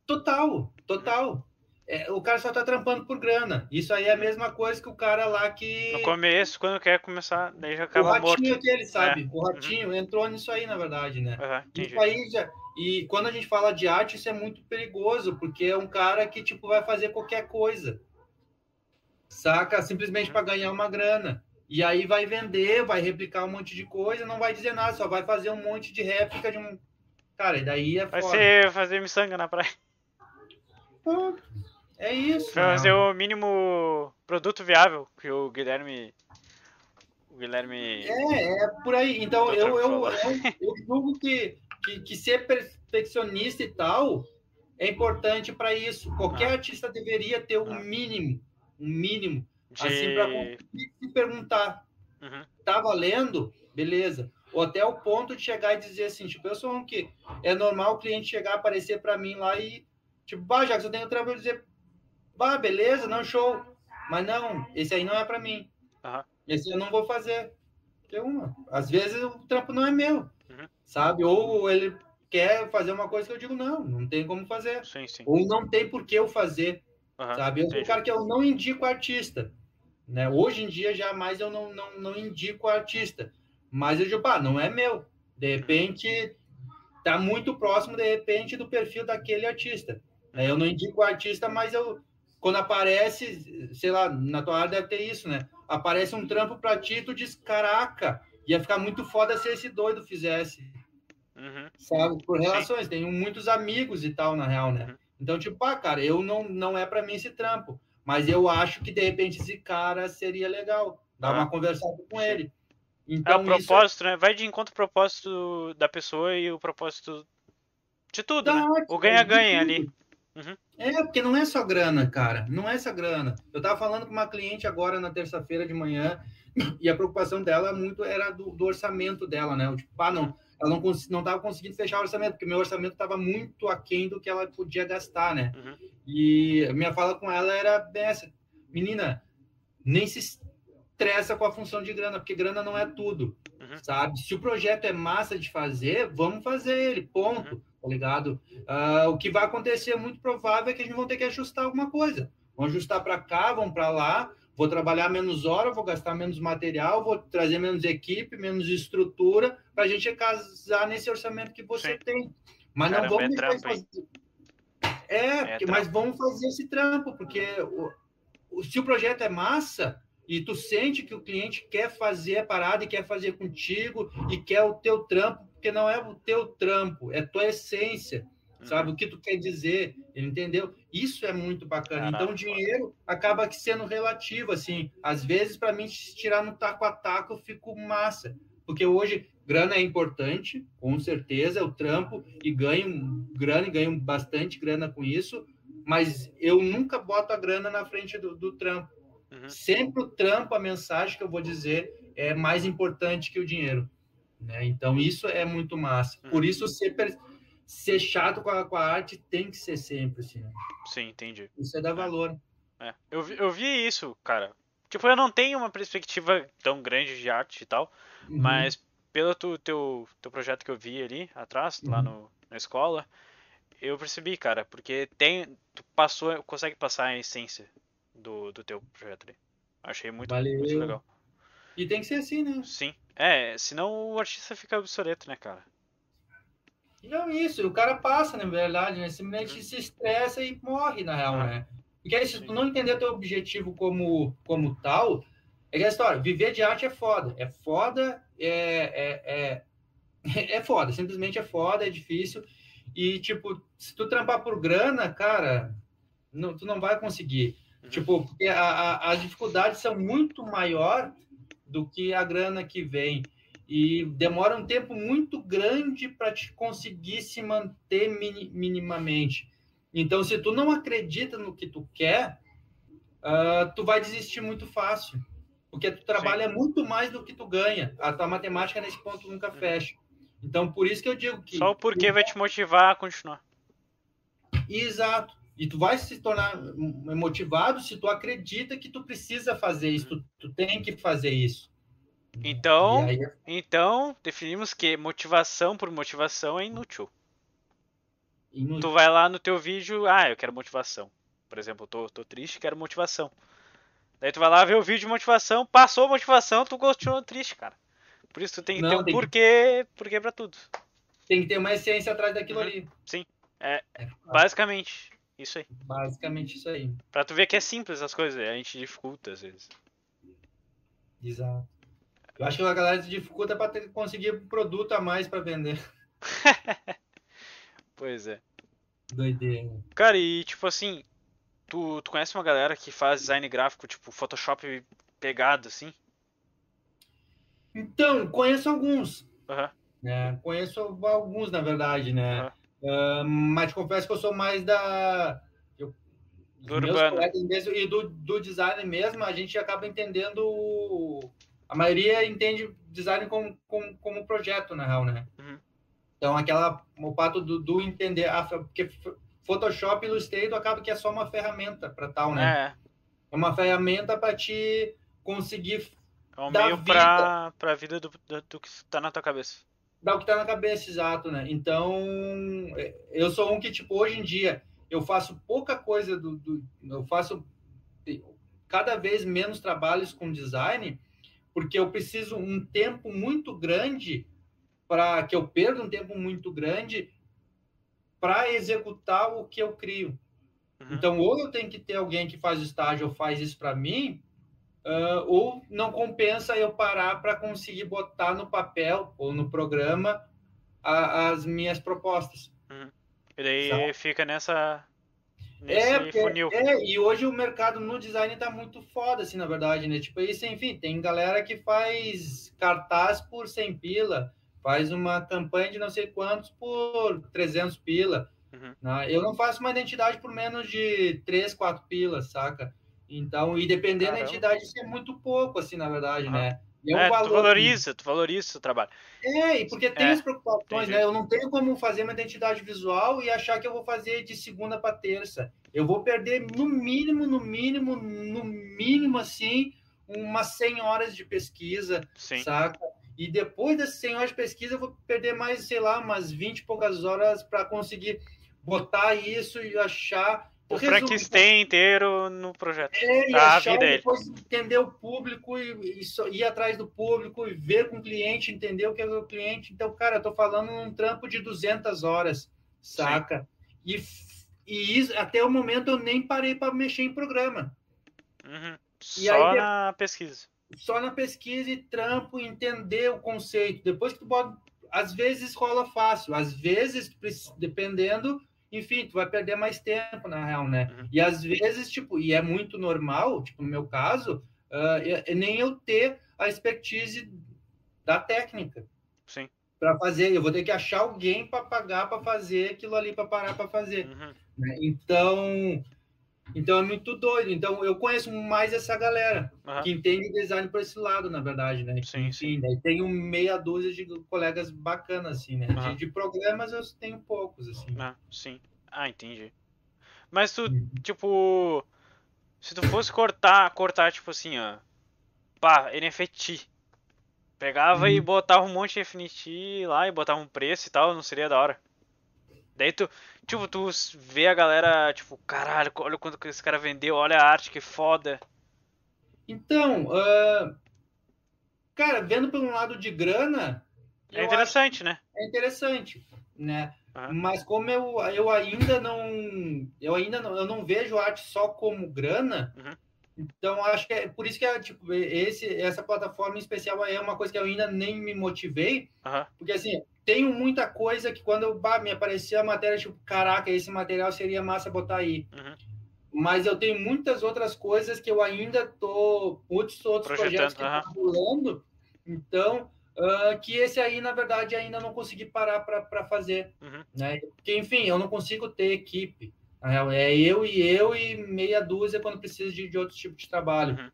Total, total é, o cara só tá trampando por grana. Isso aí é a mesma coisa que o cara lá que. No começo, quando quer começar, daí já acaba morto. O ratinho morto. aquele, sabe? É. O ratinho uhum. entrou nisso aí, na verdade, né? Uhum, isso aí já. E quando a gente fala de arte, isso é muito perigoso, porque é um cara que, tipo, vai fazer qualquer coisa. Saca? Simplesmente uhum. para ganhar uma grana. E aí vai vender, vai replicar um monte de coisa, não vai dizer nada, só vai fazer um monte de réplica de um. Cara, e daí é Vai ser fazer miçanga na praia. É isso. Fazer o mínimo produto viável que o Guilherme. O Guilherme. É, é por aí. Então eu, eu, eu, eu julgo que, que, que, ser perfeccionista e tal é importante para isso. Qualquer ah. artista deveria ter um ah. mínimo. Um mínimo. De... Assim, para se perguntar. Uhum. Tá valendo? Beleza. Ou até o ponto de chegar e dizer assim, tipo, eu sou um que é normal o cliente chegar, aparecer para mim lá e, tipo, bah, já que eu tenho trabalho dizer, Bah, beleza, não, show. Mas não, esse aí não é para mim. Uhum. Esse eu não vou fazer. Uma, às vezes o trampo não é meu, uhum. sabe? Ou ele quer fazer uma coisa que eu digo, não, não tem como fazer. Sim, sim. Ou não tem por que eu fazer, uhum. sabe? Eu sou o cara que eu não indico artista. Né? Hoje em dia, jamais eu não, não, não indico artista. Mas eu digo, pá, não é meu. De repente, tá muito próximo, de repente, do perfil daquele artista. Né? Eu não indico o artista, mas eu quando aparece, sei lá, na tua área deve ter isso, né? Aparece um trampo pra ti, tu diz, caraca, ia ficar muito foda se esse doido fizesse. Uhum. Sabe? Por relações, Sim. tenho muitos amigos e tal, na real, né? Uhum. Então, tipo, ah, cara, eu não, não é para mim esse trampo, mas eu acho que de repente esse cara seria legal. Dar uhum. uma conversada com ele. Então, é o propósito, isso... né? Vai de encontro ao propósito da pessoa e o propósito de tudo, né? O ganha-ganha ali. Uhum. É, porque não é só grana, cara. Não é só grana. Eu tava falando com uma cliente agora na terça-feira de manhã e a preocupação dela muito era do, do orçamento dela, né? Eu, tipo, ah, não, ela não, não tava conseguindo fechar o orçamento, porque meu orçamento estava muito aquém do que ela podia gastar, né? Uhum. E a minha fala com ela era essa: menina, nem se estressa com a função de grana, porque grana não é tudo, Uhum. sabe? Se o projeto é massa de fazer, vamos fazer ele, ponto, Uhum. tá ligado? Ah, o que vai acontecer, muito provável, é que a gente vai ter que ajustar alguma coisa. Vamos ajustar para cá, vamos para lá, vou trabalhar menos hora, vou gastar menos material, vou trazer menos equipe, menos estrutura, para a gente casar nesse orçamento que você Sim. tem. Mas Caramba, não é vamos deixar trampo, fazer. É, porque- mas vamos fazer esse trampo, porque o- se o projeto é massa e tu sente que o cliente quer fazer a parada e quer fazer contigo e quer o teu trampo, porque não é o teu trampo, é tua essência. Sabe? O que tu quer dizer, entendeu? Isso é muito bacana. Caraca, então, o dinheiro acaba que sendo relativo, assim. Às vezes, para mim, se tirar no taco a taco, eu fico massa. Porque hoje, grana é importante, com certeza, eu trampo e ganho grana, e ganho bastante grana com isso, mas eu nunca boto a grana na frente do, do trampo. Uhum. Sempre o trampo, a mensagem que eu vou dizer, é mais importante que o dinheiro. Né? Então, isso é muito massa. Uhum. Por isso, ser, per- ser chato com a, com a arte tem que ser sempre, assim. né? Sim, entendi. Isso é dar valor. É. Eu, vi, eu vi isso, cara. Tipo, eu não tenho uma perspectiva tão grande de arte e tal, Uhum. mas pelo tu, teu, teu projeto que eu vi ali atrás, lá Uhum. no, na escola, eu percebi, cara, porque tem. Tu passou, consegue passar a essência do, do teu projeto ali. Achei muito, muito legal. E tem que ser assim, né? Sim. É, senão o artista fica obsoleto, né, cara? Não isso, o cara passa, na verdade, né? Simplesmente se estressa e morre, na real, Ah. né? Porque aí, se tu não entender teu objetivo como, como tal, é que a história, viver de arte é foda. É foda, é, é, é, é foda, simplesmente é foda, é difícil. E, tipo, se tu trampar por grana, cara, não, tu não vai conseguir. Uhum. Tipo, porque a, a, as dificuldades são muito maior do que a grana que vem. E demora um tempo muito grande para te conseguir se manter mini- minimamente. Então, se tu não acredita no que tu quer, ah, tu vai desistir muito fácil. Porque tu trabalha muito mais do que tu ganha. A tua matemática nesse ponto nunca fecha. Então, por isso que eu digo que. Só o porquê vai te motivar a continuar. Exato. E tu vai se tornar motivado se tu acredita que tu precisa fazer isso, tu, tu tem que fazer isso. Então, aí, então, definimos que motivação por motivação é inútil. inútil. Tu vai lá no teu vídeo, ah, eu quero motivação. Por exemplo, eu tô, tô triste, quero motivação. Daí tu vai lá ver o vídeo de motivação, passou a motivação, tu continuou triste, cara. Por isso tu tem que Não, ter um tem que- porquê, porquê pra tudo. Tem que ter uma essência atrás daquilo Uhum. ali. É, É basicamente, isso aí. basicamente isso aí. Pra tu ver que é simples as coisas, a gente dificulta às vezes. Exato. Eu acho que a galera se dificulta para conseguir produto a mais para vender. Pois é. Doideira. Cara, e tipo assim, tu, tu conhece uma galera que faz design gráfico, tipo Photoshop pegado, assim? Então, conheço alguns. Aham. né? Conheço alguns, na verdade, né? Aham. Ah, mas confesso que eu sou mais da. eu- Do urbano. mesmo, e do, do design mesmo, a gente acaba entendendo. A maioria entende design como, como, como projeto, na real, né? Uhum. Então, aquela. O fato do, do entender. Ah, porque Photoshop e Illustrator acaba que é só uma ferramenta para tal, né? É, É uma ferramenta para te conseguir é um meio vida. pra, pra vida do, do, do que tá na tua cabeça. dar o que tá na cabeça, exato, né? Então, é, eu sou um que, tipo, hoje em dia, eu faço pouca coisa do. do- eu faço cada vez menos trabalhos com design, porque eu preciso um tempo muito grande para que eu perda um tempo muito grande para executar o que eu crio. Uhum. Então, ou eu tenho que ter alguém que faz estágio ou faz isso para mim, ah, ou não compensa eu parar para conseguir botar no papel ou no programa a- as minhas propostas. E daí Sabe? fica nessa. É, porque- funil. é, e hoje o mercado no design tá muito foda, assim, na verdade, né? Tipo, isso, enfim, tem galera que faz cartaz por 100 pila, faz uma campanha de não sei quantos por 300 pila. Uhum. né? Eu não faço uma identidade por menos de 3, 4 pilas, saca? Então, e dependendo da Caramba. entidade, isso é muito pouco, assim, na verdade, Aham. né? E É, um tu valor- valoriza, tu valoriza o trabalho. É, e porque tem É, as preocupações, entendi. né? Eu não tenho como fazer uma identidade visual e achar que eu vou fazer de segunda para terça. Eu vou perder no mínimo, no mínimo, no mínimo, assim, umas 100 horas de pesquisa, Sim. saca? E depois dessas 100 horas de pesquisa, eu vou perder mais, sei lá, umas 20 e poucas horas para conseguir botar isso e achar. O Frankenstein inteiro no projeto. é, e Tá, a vida e dele. depois entender o público e, e só- ir atrás do público e ver com o cliente, entender o que é o cliente. Então, cara, eu tô falando um trampo de 200 horas, saca? E, f- e isso, até o momento eu nem parei para mexer em programa. Uhum. E Só aí de- na pesquisa. Só na pesquisa e trampo, entender o conceito. Depois que tu bota. Às vezes rola fácil, às vezes, dependendo, enfim, tu vai perder mais tempo, na real, né? Uhum. E às vezes, tipo, e é muito normal, tipo, no meu caso, é nem eu ter a expertise da técnica Sim. para fazer. Eu vou ter que achar alguém para pagar para fazer aquilo ali, para parar para fazer. Uhum. né? Então, então é muito doido. Então eu conheço mais essa galera Aham. que entende design por esse lado, na verdade, né? Sim, Enfim, daí tenho meia dúzia de colegas bacanas, assim, né? De- Aham. De, programas eu tenho poucos, assim. Ah, sim. Ah, entendi. Mas tu, Uhum. tipo, se tu fosse cortar, cortar, tipo assim, ó, pá, NFT. Pegava e Uhum. botava um monte de NFT lá e botava um preço e tal, não seria da hora. Daí tu, tipo, tu vê a galera, tipo, caralho, olha quanto que esse cara vendeu, olha a arte, que foda. Então, ah, cara, vendo pelo lado de grana, É interessante, né? é interessante, né? Aham. Mas como eu, eu ainda não eu ainda não, eu não vejo arte só como grana, Uhum. Então acho que é por isso que é, tipo, esse essa plataforma em especial é uma coisa que eu ainda nem me motivei, Aham. porque assim, tenho muita coisa que quando eu, bah, me aparecia a matéria, tipo, caraca, esse material seria massa botar aí. Uhum. Mas eu tenho muitas outras coisas que eu ainda tô, muitos outros Projetando, projetos que aham. estão rolando, então, ah, que esse aí, na verdade, ainda não consegui parar para fazer, Uhum. né? Porque, enfim, eu não consigo ter equipe. Na real, é eu e eu e meia dúzia quando preciso de, de outro tipo de trabalho. Uhum.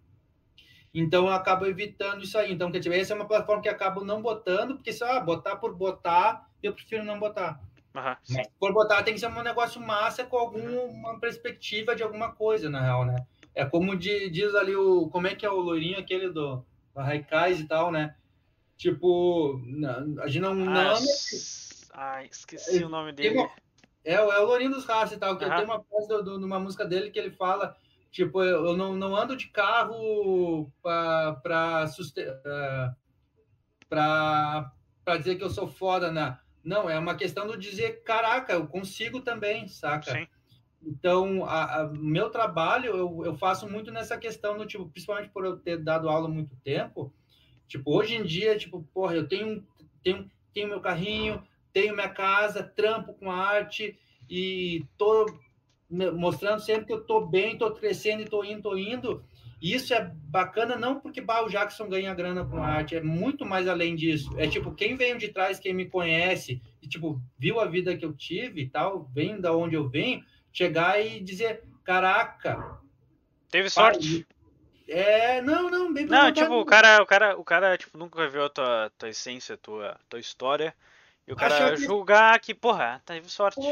Então, eu acabo evitando isso aí. Então, quer dizer, essa é uma plataforma que eu acabo não botando, porque se ah, botar por botar, eu prefiro não botar. Mas por botar tem que ser um negócio massa com alguma perspectiva de alguma coisa, na real, né? É como di- diz ali o. Como é que é o loirinho aquele do, do e tal, né? Tipo, a gente não. Ah, não Ai, esqueci o nome dele. uma- é, o- é o Lourinho dos Raças e tal, que Aham. tem uma frase do, do- numa música dele que ele fala, tipo, eu, não, não ando de carro para para dizer que eu sou foda, né? Não, é uma questão de dizer, caraca, eu consigo também, saca? Sim. Então, a, a- meu trabalho, eu, eu faço muito nessa questão do tipo, principalmente por eu ter dado aula muito tempo. Tipo, hoje em dia, tipo, porra, eu tenho, tenho, tenho meu carrinho, tenho minha casa, trampo com arte e tô mostrando sempre que eu tô bem, tô crescendo e tô indo, tô indo. E isso é bacana não porque bah, o Jackson ganha grana com arte, é muito mais além disso. É tipo, quem veio de trás, quem me conhece, e tipo, viu a vida que eu tive e tal, vem da onde eu venho, chegar e dizer, caraca, Teve pai, sorte. é, não, não, bem Não, tipo, o cara, o cara, o cara, tipo, nunca viu a tua, tua essência, tua, tua história. E o cara que- julgar que, porra, teve sorte. Pô,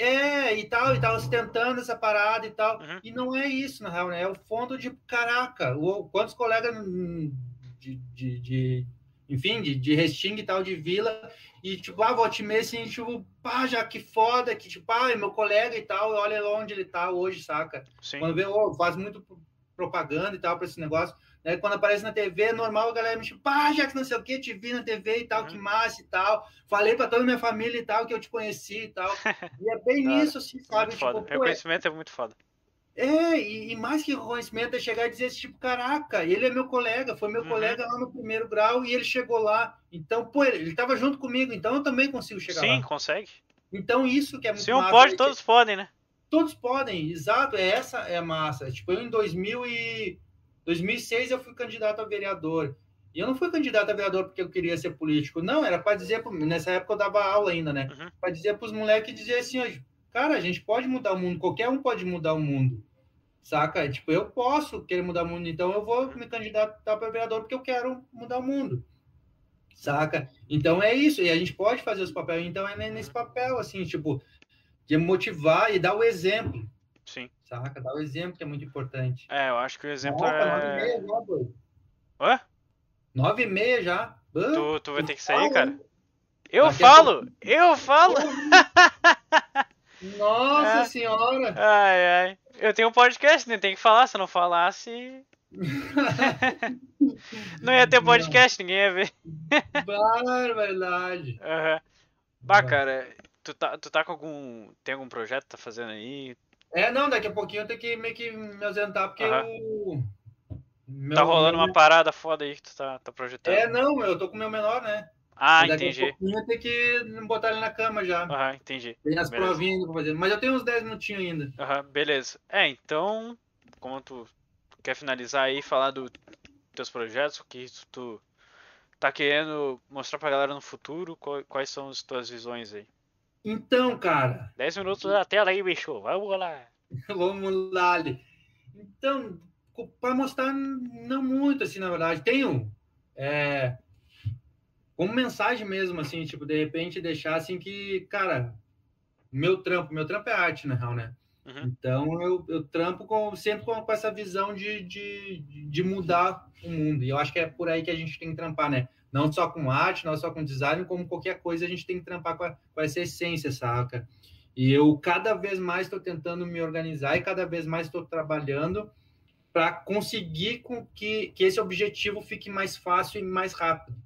é, e tal, e tal, ostentando essa parada e tal. Uhum. E não é isso, na real, né? É o fundo de caraca. O, quantos colegas hum, de, de, de- enfim, de, de Resting e tal, de vila, e tipo, ah, volte assim, tipo, pá, já que foda, que tipo, ah, é meu colega e tal, olha onde ele tá hoje, saca? Sim. Quando vê, oh, faz muito propaganda e tal para esse negócio. Né? Quando aparece na TV, é normal a galera me chama, pá, que não sei o que, te vi na TV e tal, Uhum. que massa e tal. Falei para toda a minha família e tal, que eu te conheci e tal. E é bem nisso, assim, sabe? Muito foda. Tipo, pô, é, Reconhecimento é muito foda. é, e, e mais que reconhecimento é chegar e dizer esse tipo, caraca, ele é meu colega, foi meu Uhum. colega lá no primeiro grau e ele chegou lá. Então, pô, ele, ele tava junto comigo, então eu também consigo chegar Sim, lá. consegue. Então, isso que é muito Se um massa, pode, é todos podem, né? Todos podem, exato, é essa é a massa. Tipo, eu em 2000 e 2006 eu fui candidato a vereador. E eu não fui candidato a vereador porque eu queria ser político. Não, era para dizer, nessa época eu dava aula ainda, né? Uhum. Para dizer para os moleques dizer assim, cara, a gente pode mudar o mundo, qualquer um pode mudar o mundo. Saca? Tipo, eu posso querer mudar o mundo, então eu vou me candidatar para vereador porque eu quero mudar o mundo. Saca? Então é isso, e a gente pode fazer os papéis, então é nesse papel assim, tipo, de motivar e dar o exemplo Sim. Saca? Dá o exemplo que é muito importante. É, eu acho que o exemplo Opa, é. meia já, pô. Hã? Nove e meia já. Tu, tu vai ter que sair, cara. Eu falo! Eu falo! Nossa É. senhora! Ai, ai. Eu tenho um podcast, né? Tem que falar. Se eu não falasse. Não ia ter podcast, ninguém ia ver. Barbaridade. Aham. Bah, cara, tu tá, tu tá com algum. Tem algum projeto que tá fazendo aí? É, não, daqui a pouquinho eu tenho que meio que me ausentar, porque o. meu- tá rolando uma parada foda aí que tu tá, tá projetando. É, não, eu tô com o meu menor, né? ah, daqui entendi. a pouquinho eu tenho que botar ele na cama já. Aham, entendi. Tem as beleza. provinhas pra fazer. Mas eu tenho uns 10 minutinhos ainda. Aham, beleza. É, então, como tu quer finalizar aí, falar dos teus projetos, o que tu tá querendo mostrar pra galera no futuro, quais são as tuas visões aí? Então, cara, 10 minutos da tela aí, bicho. Vamos lá. vamos lá ali. Então, para mostrar, não muito, assim, na verdade. Tenho. É, como mensagem mesmo, assim, tipo, de repente deixar assim que, cara, meu trampo, meu trampo é arte, na real, né? Uhum. Então eu, eu trampo com, sempre com, com essa visão de, de, de mudar o mundo. E eu acho que é por aí que a gente tem que trampar, né? Não só com arte, não só com design, como qualquer coisa a gente tem que trampar com, a, com essa essência, saca? E eu cada vez mais estou tentando me organizar e cada vez mais estou trabalhando para conseguir com que, que esse objetivo fique mais fácil e mais rápido.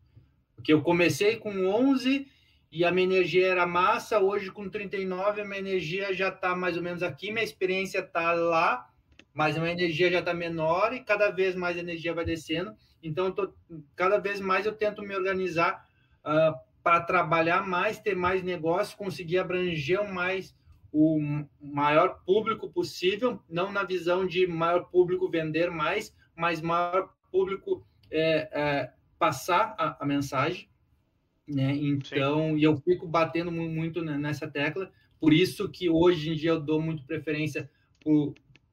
Porque eu comecei com 11 e a minha energia era massa, hoje com 39 a minha energia já está mais ou menos aqui, minha experiência está lá, mas a minha energia já está menor e cada vez mais a energia vai descendo. Então, tô, cada vez mais eu tento me organizar uh, para trabalhar mais, ter mais negócio, conseguir abranger mais o maior público possível, não na visão de maior público vender mais, mas maior público é, é, passar a, a mensagem. Né? Então, Sim. e eu fico batendo muito nessa tecla, por isso que hoje em dia eu dou muito preferência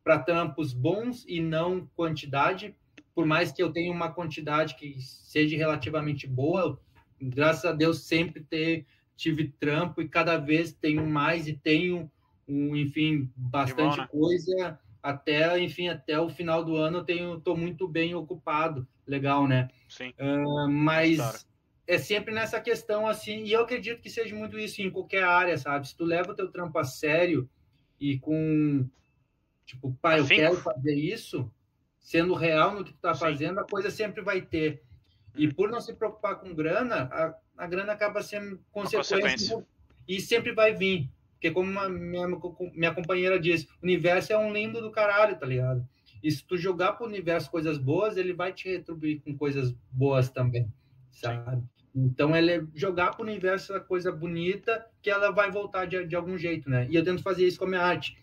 para trampos bons e não quantidade, por mais que eu tenha uma quantidade que seja relativamente boa, graças a Deus sempre ter, tive trampo e cada vez tenho mais e tenho, um, enfim, bastante bom, né? coisa até, enfim, até o final do ano eu tenho, tô muito bem ocupado, legal, né? Sim. Uh, mas claro. é sempre nessa questão assim, e eu acredito que seja muito isso em qualquer área, sabe? Se tu leva o teu trampo a sério e com tipo, pai, eu Afinco. quero fazer isso, sendo real no que tu tá Sim. fazendo, a coisa sempre vai ter. E Uhum. por não se preocupar com grana, a, a grana acaba sendo consequência, consequência. e sempre vai vir. Porque como uma, minha, minha companheira disse, o universo é um lindo do caralho, tá ligado? E se tu jogar pro universo coisas boas, ele vai te retribuir com coisas boas também, sabe? Então, ele é jogar pro universo a coisa bonita que ela vai voltar de, de algum jeito, né? E eu tento fazer isso com a minha arte.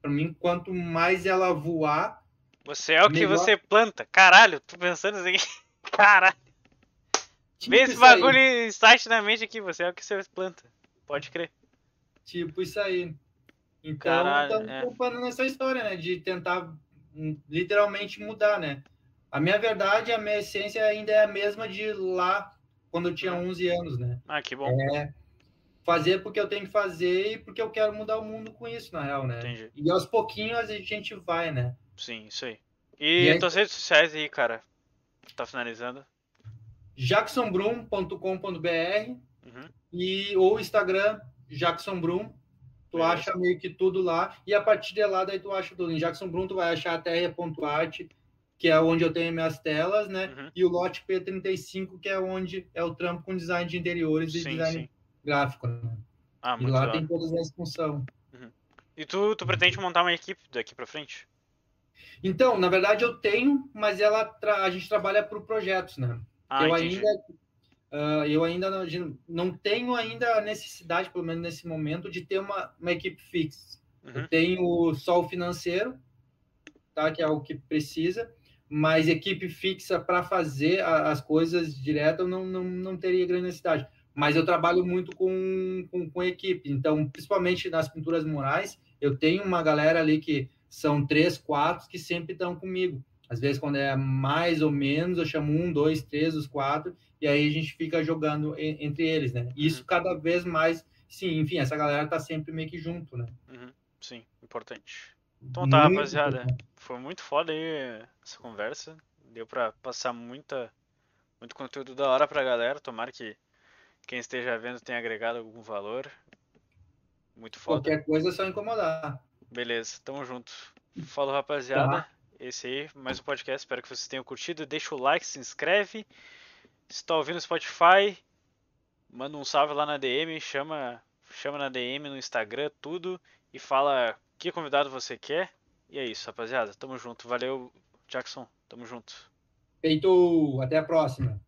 Para mim, quanto mais ela voar, Você é o que você planta. Caralho, tô pensando assim. Caralho. tipo Vê esse isso aí. bagulho insight na mente aqui. Você é o que você planta. Pode crer. Tipo isso aí. Então, Caralho, estamos é. nessa história, né? De tentar hum, literalmente mudar, né? A minha verdade, a minha essência ainda é a mesma de lá, quando eu tinha 11 anos, né? Ah, que bom. É fazer porque eu tenho que fazer e porque eu quero mudar o mundo com isso, na real, né? Entendi. E aos pouquinhos a gente vai, né? Sim, isso aí. E E, aí- tuas redes sociais aí, cara? Tá finalizando? jacksonbrum.com.br Uhum. e ou Instagram Jackson Brum. Tu Beleza. acha meio que tudo lá e a partir de lá daí tu acha tudo. Em Jackson Brum tu vai achar a TR.art, que é onde eu tenho minhas telas, né? Uhum. E o lote P35, que é onde é o trampo com design de interiores e Sim, design sim. gráfico. Né? Ah, E lá tem todas as funções. E tu, tu pretende montar uma equipe daqui pra frente? Então, na verdade eu tenho, mas ela tra- a gente trabalha por projetos, né? Ah, eu ainda ah, eu ainda não, não tenho ainda a necessidade, pelo menos nesse momento, de ter uma, uma equipe fixa. Uhum. Eu tenho só o financeiro, tá? Que é o que precisa, mas equipe fixa para fazer a- as coisas direto eu não, não, não teria grande necessidade. Mas eu trabalho muito com, com, com equipe, então, principalmente nas pinturas murais, eu tenho uma galera ali que são três, quatro que sempre estão comigo. Às vezes, quando é mais ou menos, eu chamo um, dois, três, os quatro, e aí a gente fica jogando en- entre eles, né? Isso cada vez mais, sim, enfim, essa galera tá sempre meio que junto, né? Uhum. Sim, importante. Então tá, Muito rapaziada. importante. Foi muito foda aí essa conversa. Deu pra passar muita, muito conteúdo da hora pra galera. Tomara que quem esteja vendo tenha agregado algum valor. Muito foda. Qualquer coisa é só incomodar. Beleza, tamo junto. Falou, rapaziada. Tá. Esse aí, mais um podcast. Espero que vocês tenham curtido. Deixa o like, se inscreve. Se tá ouvindo no Spotify, manda um salve lá na DM, chama, chama na DM, no Instagram, tudo. E fala que convidado você quer. E é isso, rapaziada. Tamo junto. Valeu, Jackson. Tamo junto. Feito. Até a próxima.